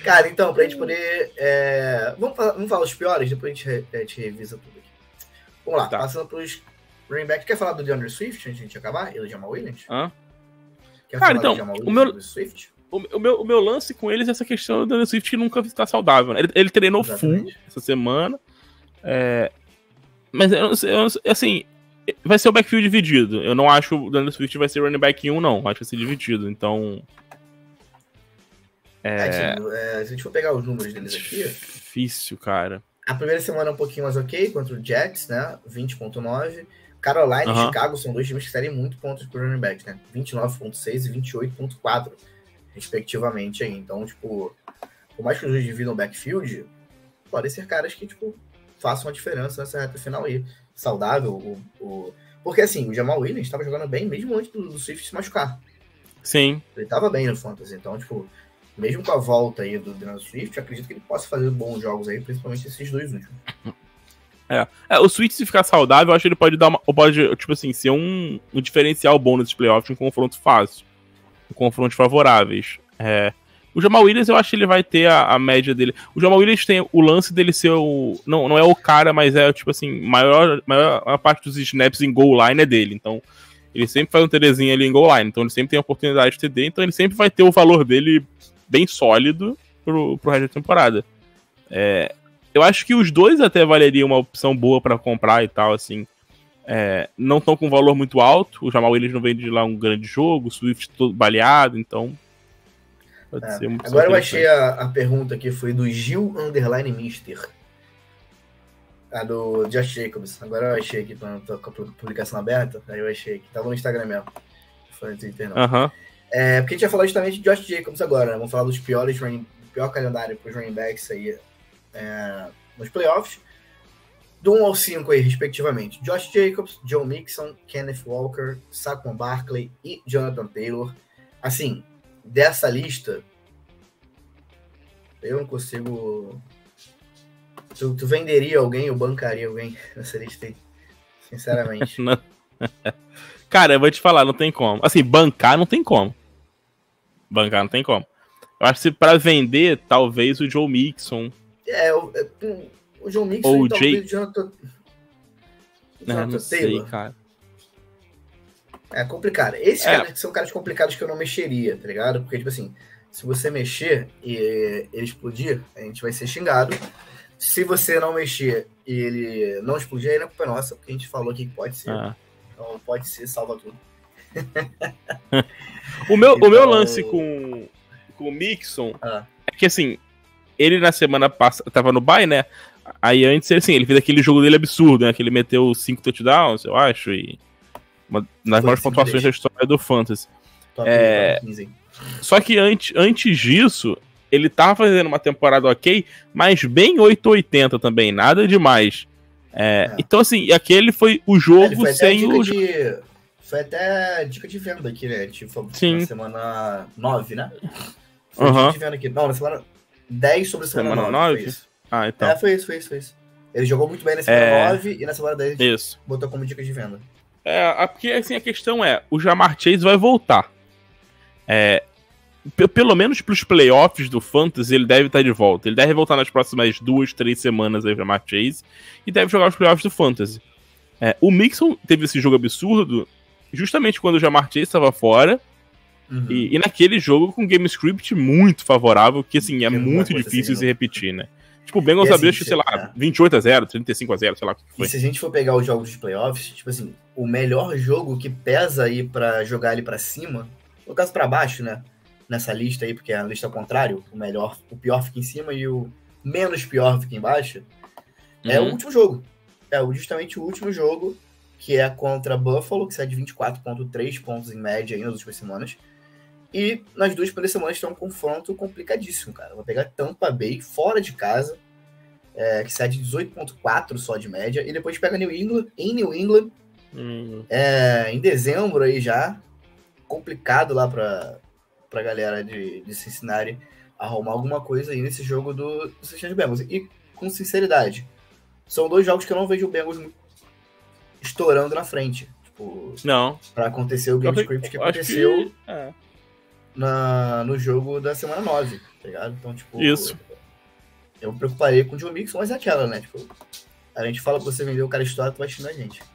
Cara, então, pra gente poder. É... Vamos, falar, vamos falar os piores, depois a gente, re, a gente revisa tudo aqui. Vamos lá, tá. passando pros running back. Quer falar do DeAndre Swift antes de a gente acabar? Ele Jamal Williams? Hã? Quer Cara, então, o meu, Swift? o, meu, o meu lance com eles é essa questão do Swift que nunca está saudável. Né? Ele, ele treinou Exatamente. full essa semana. É, mas eu, eu, assim, vai ser o backfield dividido. Eu não acho o Daniel Swift vai ser running back 1, não. Acho que vai ser dividido. Então. É... É, se a gente for pegar os números deles aqui. Difícil, cara. A primeira semana é um pouquinho mais ok contra o Jets, né? 20,9. Carolina e Chicago são dois times que querem muito pontos por running back, né? 29,6 e 28,4 respectivamente aí. Então, tipo, por mais que os dois dividam backfield, podem ser caras que, tipo, façam a diferença nessa reta final aí. Saudável, o, o... porque assim, o Jamal Williams estava jogando bem mesmo antes do, do Swift se machucar. Sim. Ele estava bem no Fantasy, então, tipo, mesmo com a volta aí do Daniel Swift, acredito que ele possa fazer bons jogos aí, principalmente esses dois últimos. É. é o Swift, se ficar saudável, eu acho que ele pode dar uma. Pode, tipo assim, ser um, um diferencial bom nesses playoffs, um confronto fácil confrontos favoráveis. É, o Jamal Williams, eu acho que ele vai ter a, a, média dele. O Jamal Williams tem o lance dele ser o. Não, não é o cara, mas é tipo assim, maior, maior a parte dos snaps em goal line é dele. Então, ele sempre faz um TDzinho ali em goal line. Então, ele sempre tem a oportunidade de TD. Então, ele sempre vai ter o valor dele bem sólido pro, pro resto da temporada. É, eu acho que os dois até valeriam uma opção boa para comprar e tal, assim é, não estão com valor muito alto. O Jamal Williams não vem de lá um grande jogo, o Swift todo baleado, então. Pode é. ser muito Agora eu achei a, a, pergunta que foi do Gil Underline Mister. A do Josh Jacobs. Agora eu achei aqui, com a publicação aberta. Aí eu achei que tava no Instagram mesmo. Foi no Twitter, não. Uhum. É, porque a gente ia falar justamente de Josh Jacobs agora, né? Vamos falar dos piores running, pior calendário para os running backs aí é, nos playoffs do 1 ao 5 aí, respectivamente. Josh Jacobs, Joe Mixon, Kenneth Walker, Saquon Barkley e Jonathan Taylor. Assim, dessa lista, eu não consigo... Tu, tu venderia alguém ou bancaria alguém nessa lista aí? Sinceramente. Cara, eu vou te falar, não tem como. Assim, bancar não tem como. Bancar não tem como. Eu acho que pra vender, talvez o Joe Mixon. É, eu, eu, o João Mixon Ou e o Jonathan, Jonathan não Taylor. Sei, cara. É complicado. Esses é. caras são caras complicados que eu não mexeria, tá ligado? Porque, tipo assim, se você mexer e ele explodir, a gente vai ser xingado. Se você não mexer e ele não explodir, aí não é culpa nossa, porque a gente falou que pode ser. Ah. Então pode ser, salva tudo. O, meu, então... o meu lance com, com o Mixon ah. é que assim, ele na semana passada tava no bye, né? Aí antes, assim, ele fez aquele jogo dele absurdo, né? Que ele meteu cinco touchdowns, eu acho, e uma das maiores pontuações da história do Fantasy. Top é... 15, Só que antes, antes disso, ele tava fazendo uma temporada ok, mas bem 880 também, nada demais. É, é. Então, assim, aquele foi o jogo é, sem o. De, Foi até dica de venda aqui, né? Tipo, Sim. na semana 9, né? Foi uhum. dica de venda aqui. Não, na semana 10 sobre a semana, semana 9. 9? Ah, então. É, foi isso, foi isso, foi isso. Ele jogou muito bem na semana é... 9 e na semana 10 isso. botou como dica de venda. É, porque assim, a questão é, o Jamar Chase vai voltar. É, pelo menos pros playoffs do Fantasy, ele deve estar de volta. Ele deve voltar nas próximas duas, três semanas aí, Jamar Chase, e deve jogar os playoffs do Fantasy. É, o Mixon teve esse jogo absurdo justamente quando o Jamar Chase estava fora, uhum. e, e, naquele jogo com game script muito favorável, que assim, é muito difícil se repetir, né? Tipo, o Bengals abriu, assim, sei lá, é. 28 a 0 35 a 0 sei lá o que foi. E se a gente for pegar os jogos de playoffs, tipo assim, o melhor jogo que pesa aí para jogar ali para cima, no caso para baixo, né? Nessa lista aí, porque é a lista ao contrário, o melhor, o pior fica em cima e o menos pior fica embaixo, uhum. é o uhum. último jogo. É justamente o último jogo, que é contra Buffalo, que sai de 24.3 pontos em média aí nas últimas semanas. E nas duas primeiras semanas tem um confronto complicadíssimo, cara. Vai pegar Tampa Bay fora de casa, é, que sai de 18,4 só de média, e depois pega New England em New England, uhum. é, em dezembro aí já. Complicado lá pra, pra galera de, de Cincinnati arrumar alguma coisa aí nesse jogo do, Cincinnati Bengals. E com sinceridade, são dois jogos que eu não vejo o Bengals estourando na frente. Tipo, não. Pra acontecer o game script que aconteceu. Que... É na, no jogo da semana 9, tá ligado? Então, tipo. Isso. Eu, eu me preocuparia com o John Mixon, mas é aquela, né? Tipo, a gente fala que você vendeu o cara estourado, tu vai xingar a gente.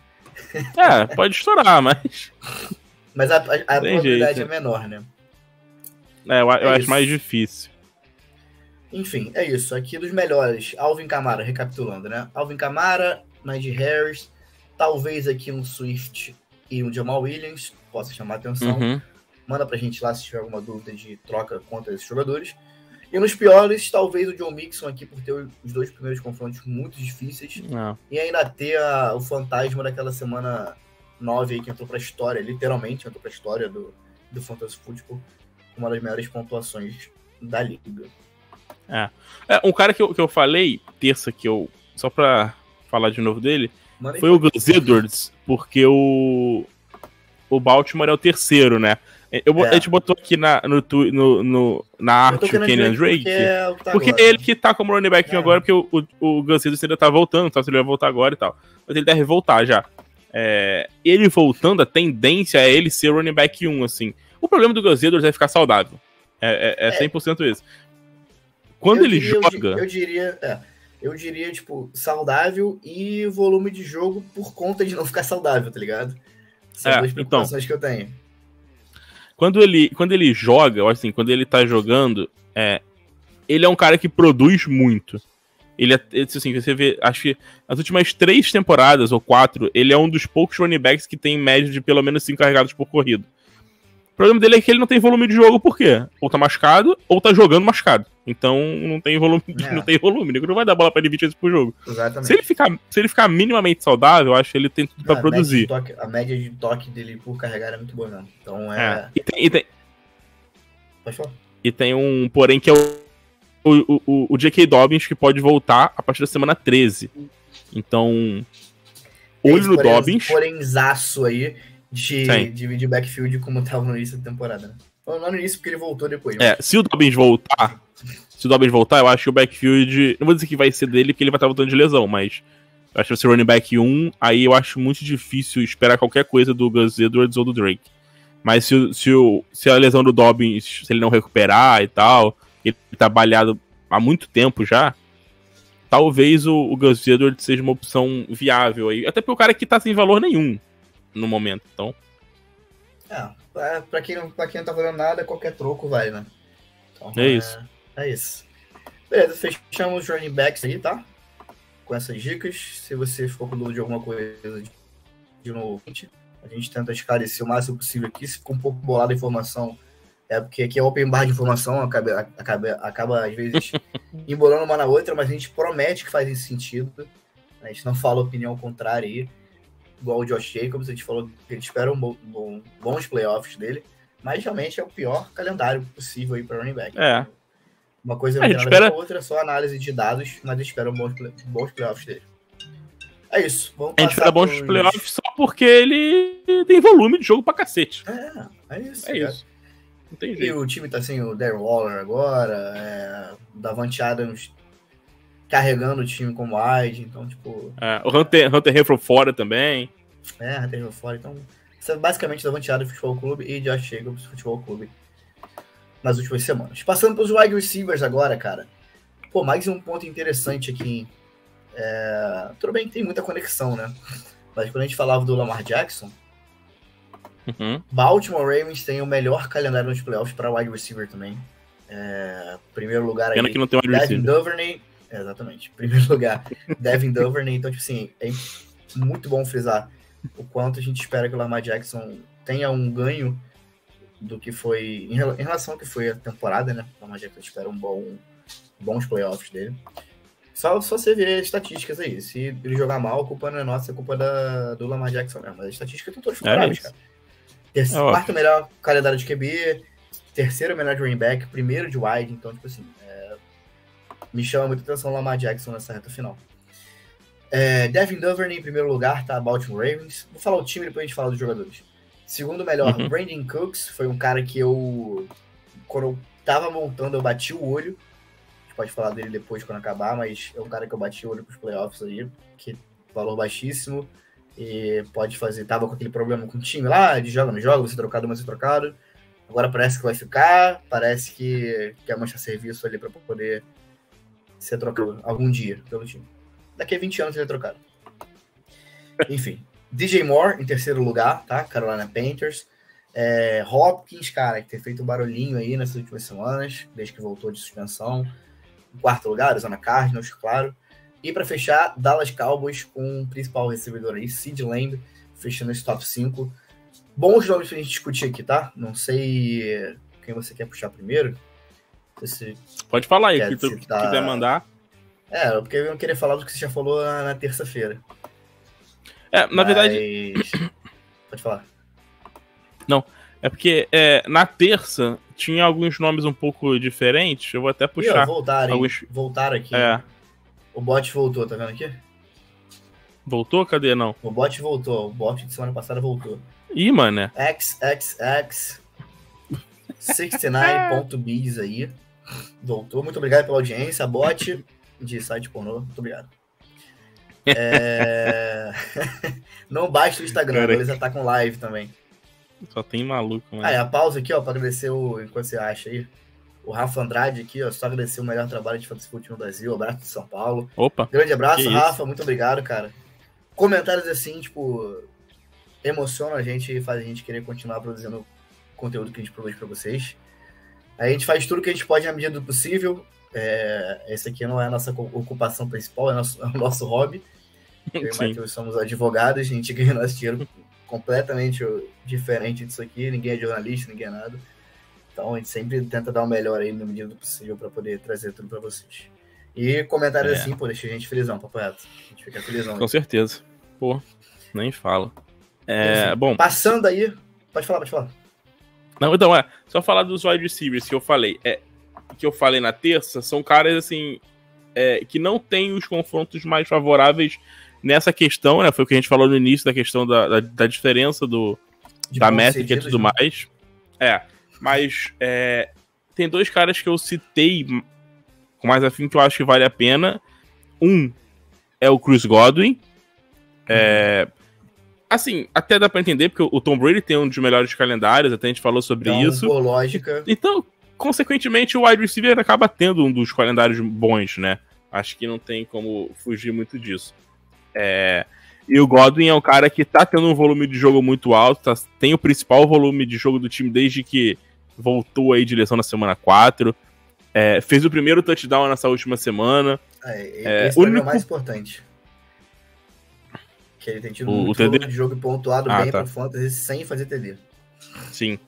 É, pode estourar, mas. Mas a, a, a probabilidade jeito. é menor, né? É, eu, eu é acho mais difícil. Enfim, é isso. Aqui dos melhores, Alvin Camara, recapitulando, né? Alvin Camara, Najee Harris, talvez aqui um Swift e um Jamal Williams, possa chamar atenção. Uhum. Manda pra gente lá se tiver alguma dúvida de troca contra esses jogadores. E nos piores, talvez o John Mixon aqui, por ter os dois primeiros confrontos muito difíceis. Não. É. E ainda ter a, o fantasma daquela semana 9 aí que entrou pra história, literalmente entrou pra história do, do Fantasy Football, com uma das melhores pontuações da liga. É. é um cara que eu, que eu falei, terça, que eu. Só pra falar de novo dele, Manda foi o Gus Edwards, porque o. O Baltimore é o terceiro, né? Eu, é. A gente botou aqui na, no, no, no na arte o Kenyan Drake. Porque, é tá porque ele que tá como running back é. agora, porque o, o, o Gus ainda tá voltando, tá? Se ele vai voltar agora e tal. Mas ele deve voltar já. É, ele voltando, a tendência é ele ser running back 1, assim. O problema do Gus Edwards é ficar saudável. É, é, é 100% é. isso. Quando eu ele diria, joga. Eu, eu diria. Eu diria, tipo, saudável e volume de jogo por conta de não ficar saudável, tá ligado? São é, duas então. preocupações então, que eu tenho. Quando ele, quando ele joga, eu assim, quando ele tá jogando, é, ele é um cara que produz muito. Ele é, assim, você vê, acho que nas últimas três temporadas ou quatro, ele é um dos poucos running backs que tem média de pelo menos cinco carregados por corrido. O problema dele é que ele não tem volume de jogo, por quê? Ou tá machucado, ou tá jogando machucado. Então não tem volume, é. não tem volume. Ele não vai dar bola pra ele 20 vezes por jogo. Exatamente. Se ele ficar, se ele ficar minimamente saudável, eu acho que ele tem tudo pra produzir. A média, toque, a média de toque dele por carregar é muito boa, não. Então é. é. E, tem, e, tem... Pode falar. e tem um, porém, que é o, o, o, o J.K. Dobbins, que pode voltar a partir da semana 13. Então. Olho no Dobbins. Porém, zaço aí de, de, de backfield como tava no início da temporada, né? Não no início porque ele voltou depois. Mas... É, se o Dobbins voltar, se o Dobbins voltar, eu acho que o backfield, não vou dizer que vai ser dele porque ele vai estar voltando de lesão, mas eu acho que vai ser running back 1, aí eu acho muito difícil esperar qualquer coisa do Gus Edwards ou do Drake. Mas se, se, o, se a lesão do Dobbins, se ele não recuperar e tal, ele tá balhado há muito tempo já, talvez o, o Gus Edwards seja uma opção viável aí. Até porque o cara que tá sem valor nenhum no momento. Então. É, pra, pra, quem, pra quem não tá fazendo nada, qualquer troco vai, né? Então, é, é isso. É isso. Beleza, fechamos os running backs aí, tá? Com essas dicas. Se você ficou com dúvida de alguma coisa de, de novo, a gente tenta esclarecer o máximo possível aqui. Se ficou um pouco bolada a informação, é porque aqui é open bar de informação, acaba, acaba, acaba às vezes embolando uma na outra, mas a gente promete que faz esse sentido. A gente não fala opinião contrária aí igual o Josh Jacobs, a gente falou que a gente espera um bom, bom, bons playoffs dele, mas realmente é o pior calendário possível aí para running back. É. Uma coisa não é, tem espera... a outra, é só análise de dados, mas espera bons, bons playoffs dele. É isso. Vamos a gente dar bons playoffs só porque ele tem volume de jogo pra cacete. É, é isso. É cara. isso. Não tem jeito. E o time tá sem o Darren Waller agora, é, o Davante Adams carregando o time como wide, então, tipo... É, o Hunter, Hunter Renfro fora também. É, Hunter Renfro fora, então... Isso é basicamente Davante Adams Futebol Clube e Josh Jacobs Futebol Clube nas últimas semanas. Passando pros wide receivers agora, cara. Pô, mais um ponto interessante aqui. É... Tudo bem que tem muita conexão, né? Mas quando a gente falava do Lamar Jackson, uhum. Baltimore Ravens tem o melhor calendário nos playoffs para wide receiver também. É... Primeiro lugar aí. Pena que não tem wide Devin Duvernay. É, exatamente. Primeiro lugar, Devin Duvernay. Então, tipo assim, é muito bom frisar o quanto a gente espera que o Lamar Jackson tenha um ganho do que foi em relação ao que foi a temporada, né? O Lamar Jackson espera um bom bons playoffs dele. Só, só você ver as estatísticas aí. Se ele jogar mal, a culpa não é nossa, é culpa da, do Lamar Jackson mesmo. Mas as estatísticas estão todas favoráveis, é cara. Terceiro, é quarto melhor calendário de QB, terceiro melhor de running back, primeiro de wide. Então, tipo assim, é, me chama muita atenção o Lamar Jackson nessa reta final. É, Devin Duvernay em primeiro lugar, tá? Baltimore Ravens. Vou falar o time depois a gente fala dos jogadores. Segundo melhor, uhum. Brandon Cooks. Foi um cara que eu, quando eu tava montando, eu bati o olho pode falar dele depois quando acabar, mas é um cara que eu bati o olho pros playoffs aí, que valor baixíssimo. E pode fazer. Tava com aquele problema com o time lá, de joga no jogo, você trocado, mas trocado. Agora parece que vai ficar, parece que quer mostrar serviço ali para poder ser trocado algum dia pelo time. Daqui a 20 anos ele é trocado. Enfim. DJ Moore em terceiro lugar, tá? Carolina Panthers. É, Hopkins, cara, que tem feito um barulhinho aí nessas últimas semanas, desde que voltou de suspensão em quarto lugar, Arizona Cardinals, claro. E para fechar, Dallas Cowboys com o principal recebedor aí, Sid Lamb, fechando esse top 5. Bons nomes pra gente discutir aqui, tá? Não sei quem você quer puxar primeiro. Pode falar aí, o que tu citar... quiser mandar. É, porque eu não queria falar do que você já falou na, na terça-feira. É, na Mas... verdade. Pode falar. Não, é porque é, na terça tinha alguns nomes um pouco diferentes. Eu vou até puxar. Ih, voltaram, alguns... voltaram aqui. É. O bot voltou, tá vendo aqui? Voltou? Cadê não? O bot voltou. O bot de semana passada voltou. Ih, mano. XXX 69.biz aí. Voltou. Muito obrigado pela audiência. Bot de site pornô. Muito obrigado. É... não baixa o Instagram, Cara... eles atacam live também. Só tem maluco, mano. Ah, a pausa aqui, ó, pra agradecer o. Enquanto você acha aí. O Rafa Andrade aqui, ó, só agradecer o melhor trabalho de fantasy no Brasil. Abraço de São Paulo. Opa. Grande abraço, Rafa. Muito obrigado, cara. Comentários assim, tipo, emocionam a gente e faz a gente querer continuar produzindo conteúdo que a gente produz para vocês. A gente faz tudo que a gente pode na medida do possível. É, esse aqui não é a nossa ocupação principal, é, nosso, é o nosso hobby. Eu e o Matheus somos advogados, a gente ganha nosso dinheiro completamente diferente disso aqui, ninguém é jornalista, ninguém é nada. Então a gente sempre tenta dar o melhor aí na medida do possível para poder trazer tudo para vocês. E comentários é. assim, pô, deixa a gente felizão, papo reto. A gente fica felizão. Com aí. certeza. Pô, nem fala. É, bom. Passando aí. Pode falar, pode falar. Não, então, é. Só falar dos wide receivers que eu falei. É, que eu falei na terça, são caras assim. É, que não têm os confrontos mais favoráveis nessa questão, né? Foi o que a gente falou no início da questão da, da, da diferença do, De da métrica e tudo né? mais. É, mas é, tem dois caras que eu citei com mais afim que eu acho que vale a pena. Um é o Chris Godwin. É, assim, até dá pra entender, porque o Tom Brady tem um dos melhores calendários, até a gente falou sobre então, isso. Lógica. Então, consequentemente, o wide receiver acaba tendo um dos calendários bons, né? Acho que não tem como fugir muito disso. É, e o Godwin é um cara que tá tendo um volume de jogo muito alto, tá, tem o principal volume de jogo do time desde que voltou aí de lesão na semana 4. É, fez o primeiro touchdown nessa última semana. É, é esse é, único... é o mais importante. Que ele tem tido o, muito o de jogo pontuado ah, bem tá. pro Fantasy sem fazer TD. Sim.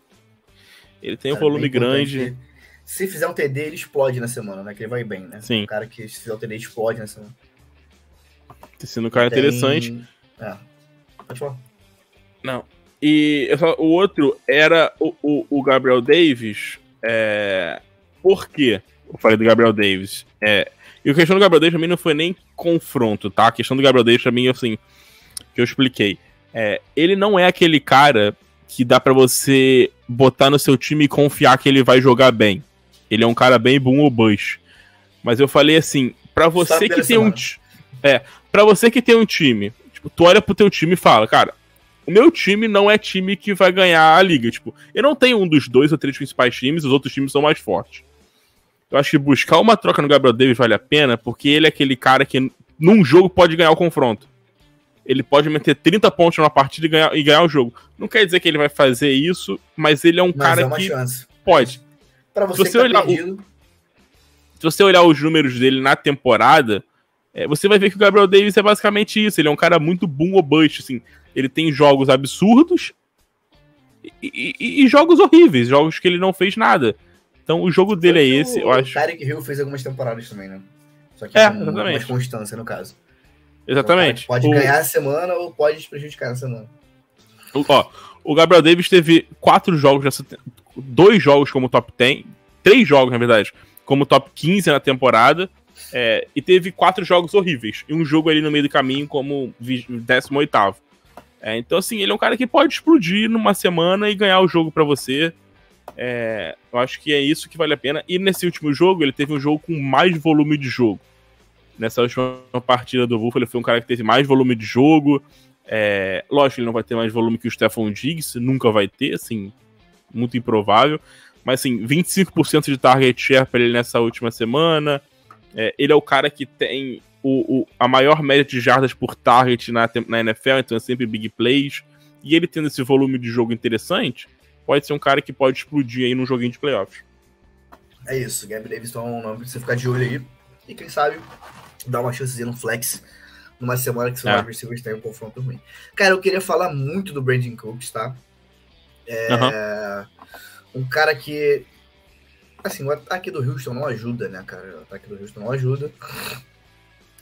Ele tem cara, um volume grande. Se fizer um TD, ele explode na semana, né? Que ele vai bem, né? Sim. O cara que se fizer um TD explode na semana. Tem sido um cara Tem... interessante. É. Pode falar. Não. E o outro era o, o, o Gabriel Davis. É... Por quê? eu falei do Gabriel Davis. É, e a questão do Gabriel Davis pra mim não foi nem confronto, tá? A questão do Gabriel Davis pra mim, assim, que eu expliquei. É, ele não é aquele cara que dá para você botar no seu time e confiar que ele vai jogar bem. Ele é um cara bem boom ou bust. Mas eu falei assim, para você que tem um é, para você que tem um time, tipo, tu olha pro teu time e fala, cara, o meu time não é time que vai ganhar a liga, tipo, eu não tenho um dos dois ou três principais times, os outros times são mais fortes. Eu acho que buscar uma troca no Gabriel Davis vale a pena, porque ele é aquele cara que num jogo pode ganhar o confronto. Ele pode meter 30 pontos numa partida e ganhar, e ganhar o jogo. Não quer dizer que ele vai fazer isso, mas ele é um mas cara é que chance. pode. Pra você, se você tá olhar o, se você olhar os números dele na temporada, é, você vai ver que o Gabriel Davis é basicamente isso. Ele é um cara muito boom ou bust, assim. Ele tem jogos absurdos e, e, e, jogos horríveis, jogos que ele não fez nada. Então o jogo dele é esse, o, eu acho. O Tarek Hill fez algumas temporadas também, né? Só que é, com mais constância, no caso. Exatamente. Pode o... ganhar a semana ou pode prejudicar a semana. O, ó, o Gabriel Davis teve quatro jogos, nessa, dois jogos como top 10, três jogos, na verdade, como top 15 na temporada, é, e teve quatro jogos horríveis, e um jogo ali no meio do caminho como 18 é, então, assim, ele é um cara que pode explodir numa semana e ganhar o jogo para você. É, eu acho que é isso que vale a pena. E nesse último jogo, ele teve um jogo com mais volume de jogo. Nessa última partida do Buffalo, ele foi um cara que teve mais volume de jogo. É, lógico, ele não vai ter mais volume que o Stephon Diggs, nunca vai ter, assim, muito improvável. Mas, assim, 25% de target share para ele nessa última semana. É, ele é o cara que tem o, o, a maior média de jardas por target na, na NFL, então é sempre big plays. E ele tendo esse volume de jogo interessante, pode ser um cara que pode explodir aí num joguinho de playoffs. É isso, Gabriel Davis é um nome pra você ficar de olho aí. E quem sabe dar uma chancezinha no flex numa semana que os é. receivers têm um confronto ruim. Cara, eu queria falar muito do Brandon Cooks, tá? É uhum. um cara que assim, o ataque do Houston não ajuda, né, cara? O ataque do Houston não ajuda.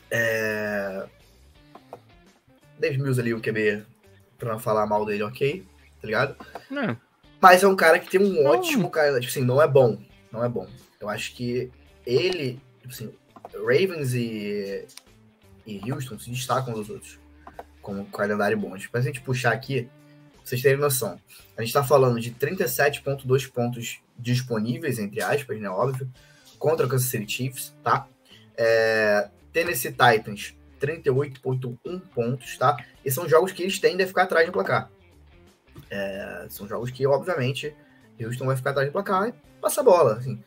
É... Dave Mills ali, o QB, pra não falar mal dele, ok, tá ligado? É. Mas é um cara que tem um ótimo cara, tipo assim, não é bom, não é bom. Eu acho que ele, tipo assim, Ravens e, e Houston se destacam dos outros como calendário bom. Tipo, pra gente puxar aqui, vocês terem noção, a gente tá falando de 37.2 pontos disponíveis, entre aspas, né, óbvio, contra o Kansas City Chiefs, tá? É, Tennessee Titans, 38.1 pontos, tá? E são jogos que eles tendem a ficar atrás do placar. É, são jogos que, obviamente, Houston vai ficar atrás do placar e passa a bola, assim.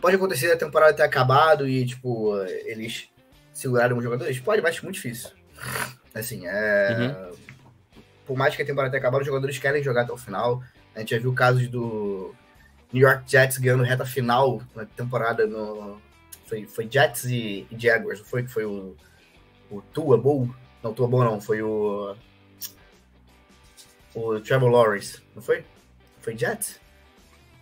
Pode acontecer a temporada ter acabado e, tipo, eles segurarem os jogadores? Pode, mas é muito difícil. Assim, é... Uhum. Por mais que a temporada tenha acabado, os jogadores querem jogar até o final. A gente já viu casos do New York Jets ganhando reta final na temporada no... Foi, foi Jets e, e Jaguars, foi que foi o, o Tua Bull? Não, Tua Bull não, foi o o Trevor Lawrence, não foi? Foi Jets?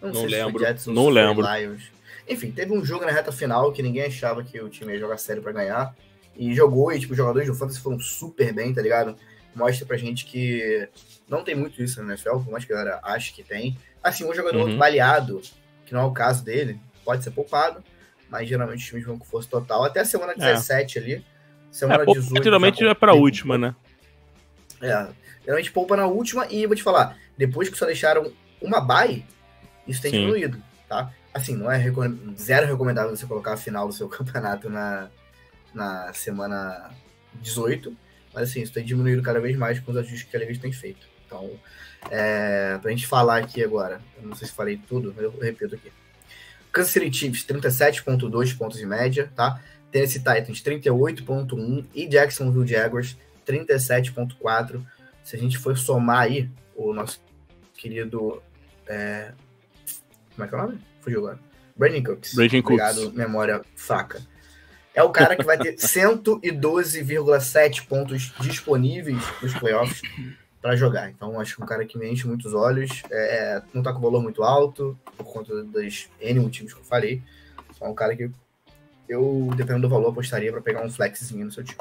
Não, não lembro. Jets, não lembro. Lions. Enfim, teve um jogo na reta final que ninguém achava que o time ia jogar sério para ganhar. E jogou, e tipo, os jogadores do Fantasy foram super bem, tá ligado? Mostra pra gente que não tem muito isso na NFL, por mais que a galera ache que tem. Assim, um jogador uhum. baleado, que não é o caso dele, pode ser poupado, mas geralmente os times vão com força total. Até a semana 17 é. ali. Semana é, 18. Geralmente é pra última, né? É. Geralmente poupa na última e vou te falar, depois que só deixaram uma bye, isso tem Sim. diminuído, tá? Assim, não é zero recomendável você colocar a final do seu campeonato na, na semana 18, mas assim, isso tem diminuído cada vez mais com os ajustes que a Liga tem feito. Então, é, pra gente falar aqui agora, eu não sei se falei tudo, mas eu repito aqui. Kansas City Chiefs, 37.2 pontos de média, tá? Tennessee Titans, 38.1 e Jacksonville Jaguars, 37.4. Se a gente for somar aí o nosso querido... É, como é que é o nome? Fugiu agora. Brandon Cooks. Brandon Obrigado, Cooks. memória fraca. É o cara que vai ter 112,7 pontos disponíveis nos playoffs para jogar. Então, acho que é um cara que me enche muitos olhos. É, não tá com valor muito alto, por conta das N motivos que eu falei. Só um cara que eu, dependendo do valor, apostaria para pegar um flexzinho no seu time.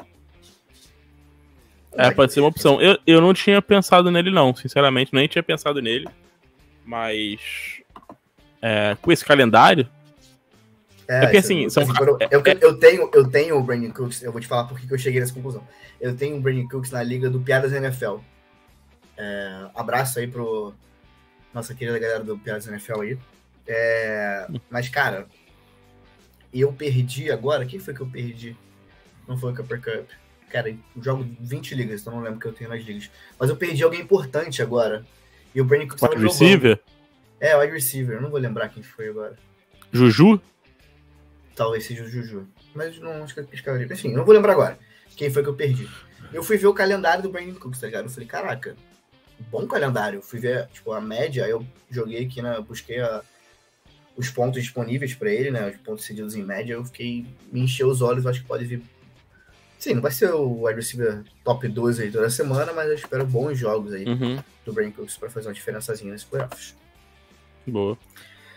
É, pode ser uma opção. Eu, eu não tinha pensado nele, não, sinceramente, nem tinha pensado nele. Mas é, com esse calendário, É, é porque assim, são... assim eu, eu, eu, tenho, eu tenho o Brandon Cooks, eu vou te falar por que eu cheguei nessa conclusão. Eu tenho o Brandon Cooks na liga do Piadas NFL. É, abraço aí pro nossa querida galera do Piadas NFL aí. É, mas, cara, eu perdi agora. Quem foi que eu perdi? Não foi o Cupper Cup. Cara, eu jogo 20 ligas, então não lembro que eu tenho nas ligas. Mas eu perdi alguém importante agora. E o Brandon Cooks Wide receiver? É, wide receiver. Eu não vou lembrar quem foi agora. Juju? Talvez seja o Juju. Mas não acho que eu pescaria. Enfim, não vou lembrar agora quem foi que eu perdi. Eu fui ver o calendário do Brandon Cooks, tá ligado? Eu falei, caraca, bom calendário. Eu fui ver, tipo, a média, aí eu joguei aqui, na, busquei a, os pontos disponíveis para ele, né? Os pontos cedidos em média, eu fiquei, me encheu os olhos, acho que pode vir. Sim, não vai ser o wide receiver top 12 aí toda semana, mas eu espero bons jogos aí uhum. do Brandon Cooks para fazer uma diferençazinha nesse playoffs. Boa.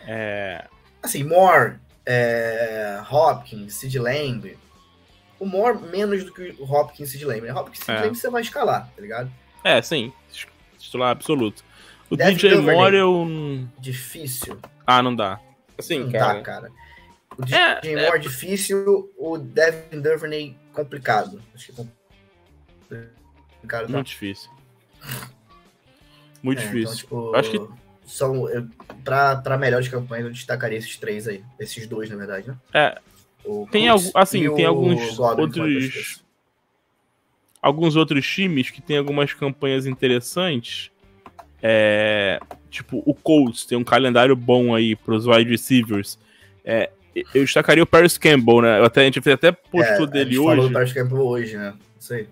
É... Assim, Moore, é, Hopkins, Sid Lamb. O Moore menos do que o Hopkins e Sid Lamb. Hopkins e Sid é. Lamb você vai escalar, tá ligado? É, sim. Titular absoluto. O Devin DJ Moore eu. Difícil. Ah, não dá. Assim, não cara. Dá, cara. O DJ é, Moore é... difícil, o Devin Duvernay complicado. Acho que é complicado. Tá? Muito difícil. Muito é, então, difícil. Então, tipo, acho que são para melhores campanhas eu destacaria esses três aí, esses dois na verdade, né? É. O tem Colts assim, tem alguns Godwin, outros alguns outros times que tem algumas campanhas interessantes. É, tipo, o Colts tem um calendário bom aí para os wide receivers. É, eu destacaria o Paris Campbell, né? Até, a gente fez até postou é, dele hoje. Falou do Paris Campbell hoje, né? Isso aí.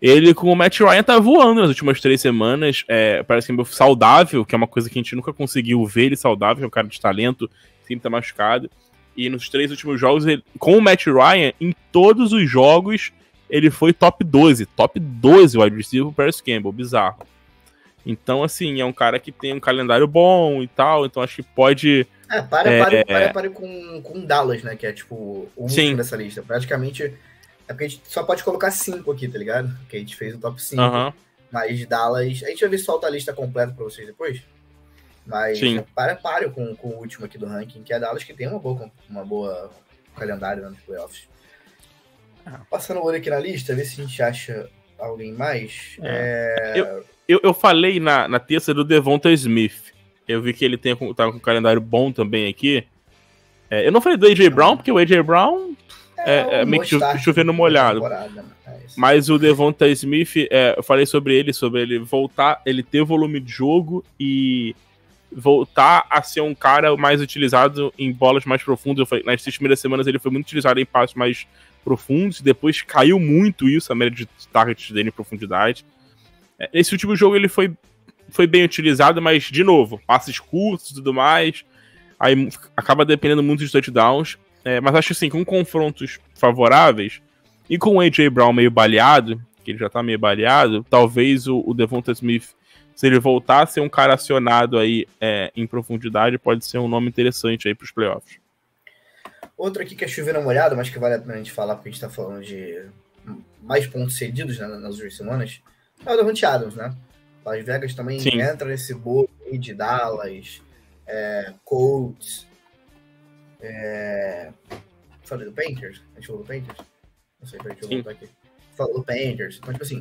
Ele com o Matt Ryan tá voando nas últimas três semanas. É, parece que é saudável, que é uma coisa que a gente nunca conseguiu ver ele saudável, é um cara de talento, sempre tá machucado. E nos três últimos jogos, ele, com o Matt Ryan, em todos os jogos, ele foi top 12. Top 12 wide receiver pro Paris Campbell, bizarro. Então, assim, é um cara que tem um calendário bom e tal, então acho que pode. É, para, é, para, para, para com, com Dallas, né? Que é tipo o último dessa lista. Praticamente é porque a gente só pode colocar cinco aqui, tá ligado? Que a gente fez o top 5. Uhum. Mas Dallas. A gente vai ver se solta a lista completa pra vocês depois. Mas Sim. para páreo com, com o último aqui do ranking, que é Dallas, que tem uma boa, uma boa calendário né, nos playoffs. Ah. Passando o olho aqui na lista, ver se a gente acha alguém mais. É. É... Eu, eu, eu, falei na, na terça do Devonta Smith. Eu vi que ele tem, tá com um calendário bom também aqui. É, eu não falei do AJ Brown, porque o AJ Brown é, é, é meio que chovendo molhado. Né? É Mas o Devonta Smith, é, eu falei sobre ele, sobre ele voltar, ele ter volume de jogo e voltar a ser um cara mais utilizado em bolas mais profundas. Falei, nas seis primeiras semanas ele foi muito utilizado em passos mais profundos, depois caiu muito isso, a média de targets dele em profundidade. Esse último jogo ele foi, foi bem utilizado, mas, de novo, passes curtos e tudo mais, aí acaba dependendo muito dos touchdowns. É, mas acho assim, com confrontos favoráveis e com o AJ Brown meio baleado, que ele já tá meio baleado, talvez o, o Devonta Smith, se ele voltar a ser um cara acionado aí é, em profundidade, pode ser um nome interessante aí pros playoffs. Outro aqui que é na molhada, mas que vale a pena a gente falar, porque a gente tá falando de mais pontos cedidos né, nas últimas semanas, é o Devontae Adams, né? Las Vegas também Sim. entra nesse bolo aí de Dallas, é, Colts, é... Falei do Painters? A gente falou do Painters? Não sei, peraí, deixa eu voltar aqui. Falou do Painters. Então, tipo assim,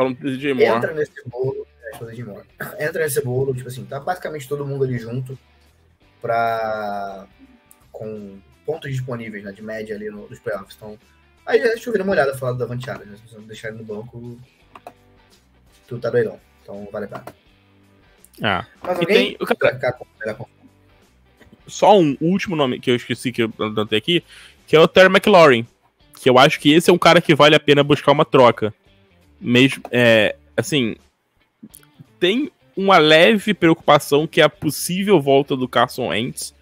entra nesse bolo. É, entra nesse bolo, tipo assim, tá basicamente todo mundo ali junto pra. com pontos disponíveis, né, de média ali no, nos playoffs. Então, aí deixa eu ver uma olhada falar da Vantiada, né? Se você deixar ele no banco, tu tá doidão. Então, vale a pena. Ah. Mas alguém tem, cara, só um último nome que eu esqueci que eu anotei aqui, que é o Terry McLaurin. Que eu acho que esse é um cara que vale a pena buscar uma troca. Mesmo, é, assim, tem uma leve preocupação que é a possível volta do Carson Wentz.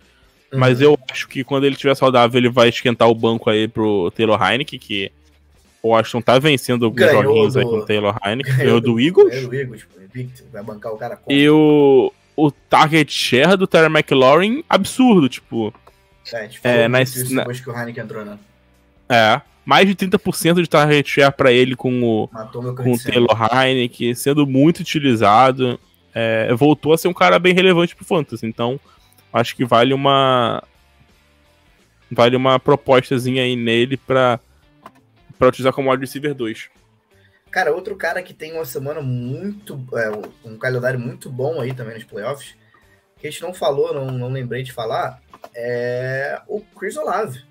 Uhum. Mas eu acho que quando ele estiver saudável, ele vai esquentar o banco aí pro Taylor Heineken, que o Washington tá vencendo alguns ganhou joguinhos do... aí com o Taylor Heineken. Ganhou, do, do Eagles. Ganhou do Eagles, vai bancar o cara E o o target share do Terry McLaurin absurdo, tipo. É, tipo, é, nas, na... depois que o Heineken entrou, né? É. Mais de 30% de target share pra ele com o, com o Taylor Heineken, sendo muito utilizado. É, voltou a ser um cara bem relevante pro Fantasy, então acho que vale uma. vale uma propostazinha aí nele pra, pra utilizar como wide receiver 2. Cara, outro cara que tem uma semana muito. É, um calendário muito bom aí também nos playoffs, que a gente não falou, não, não lembrei de falar, é o Chris Olave.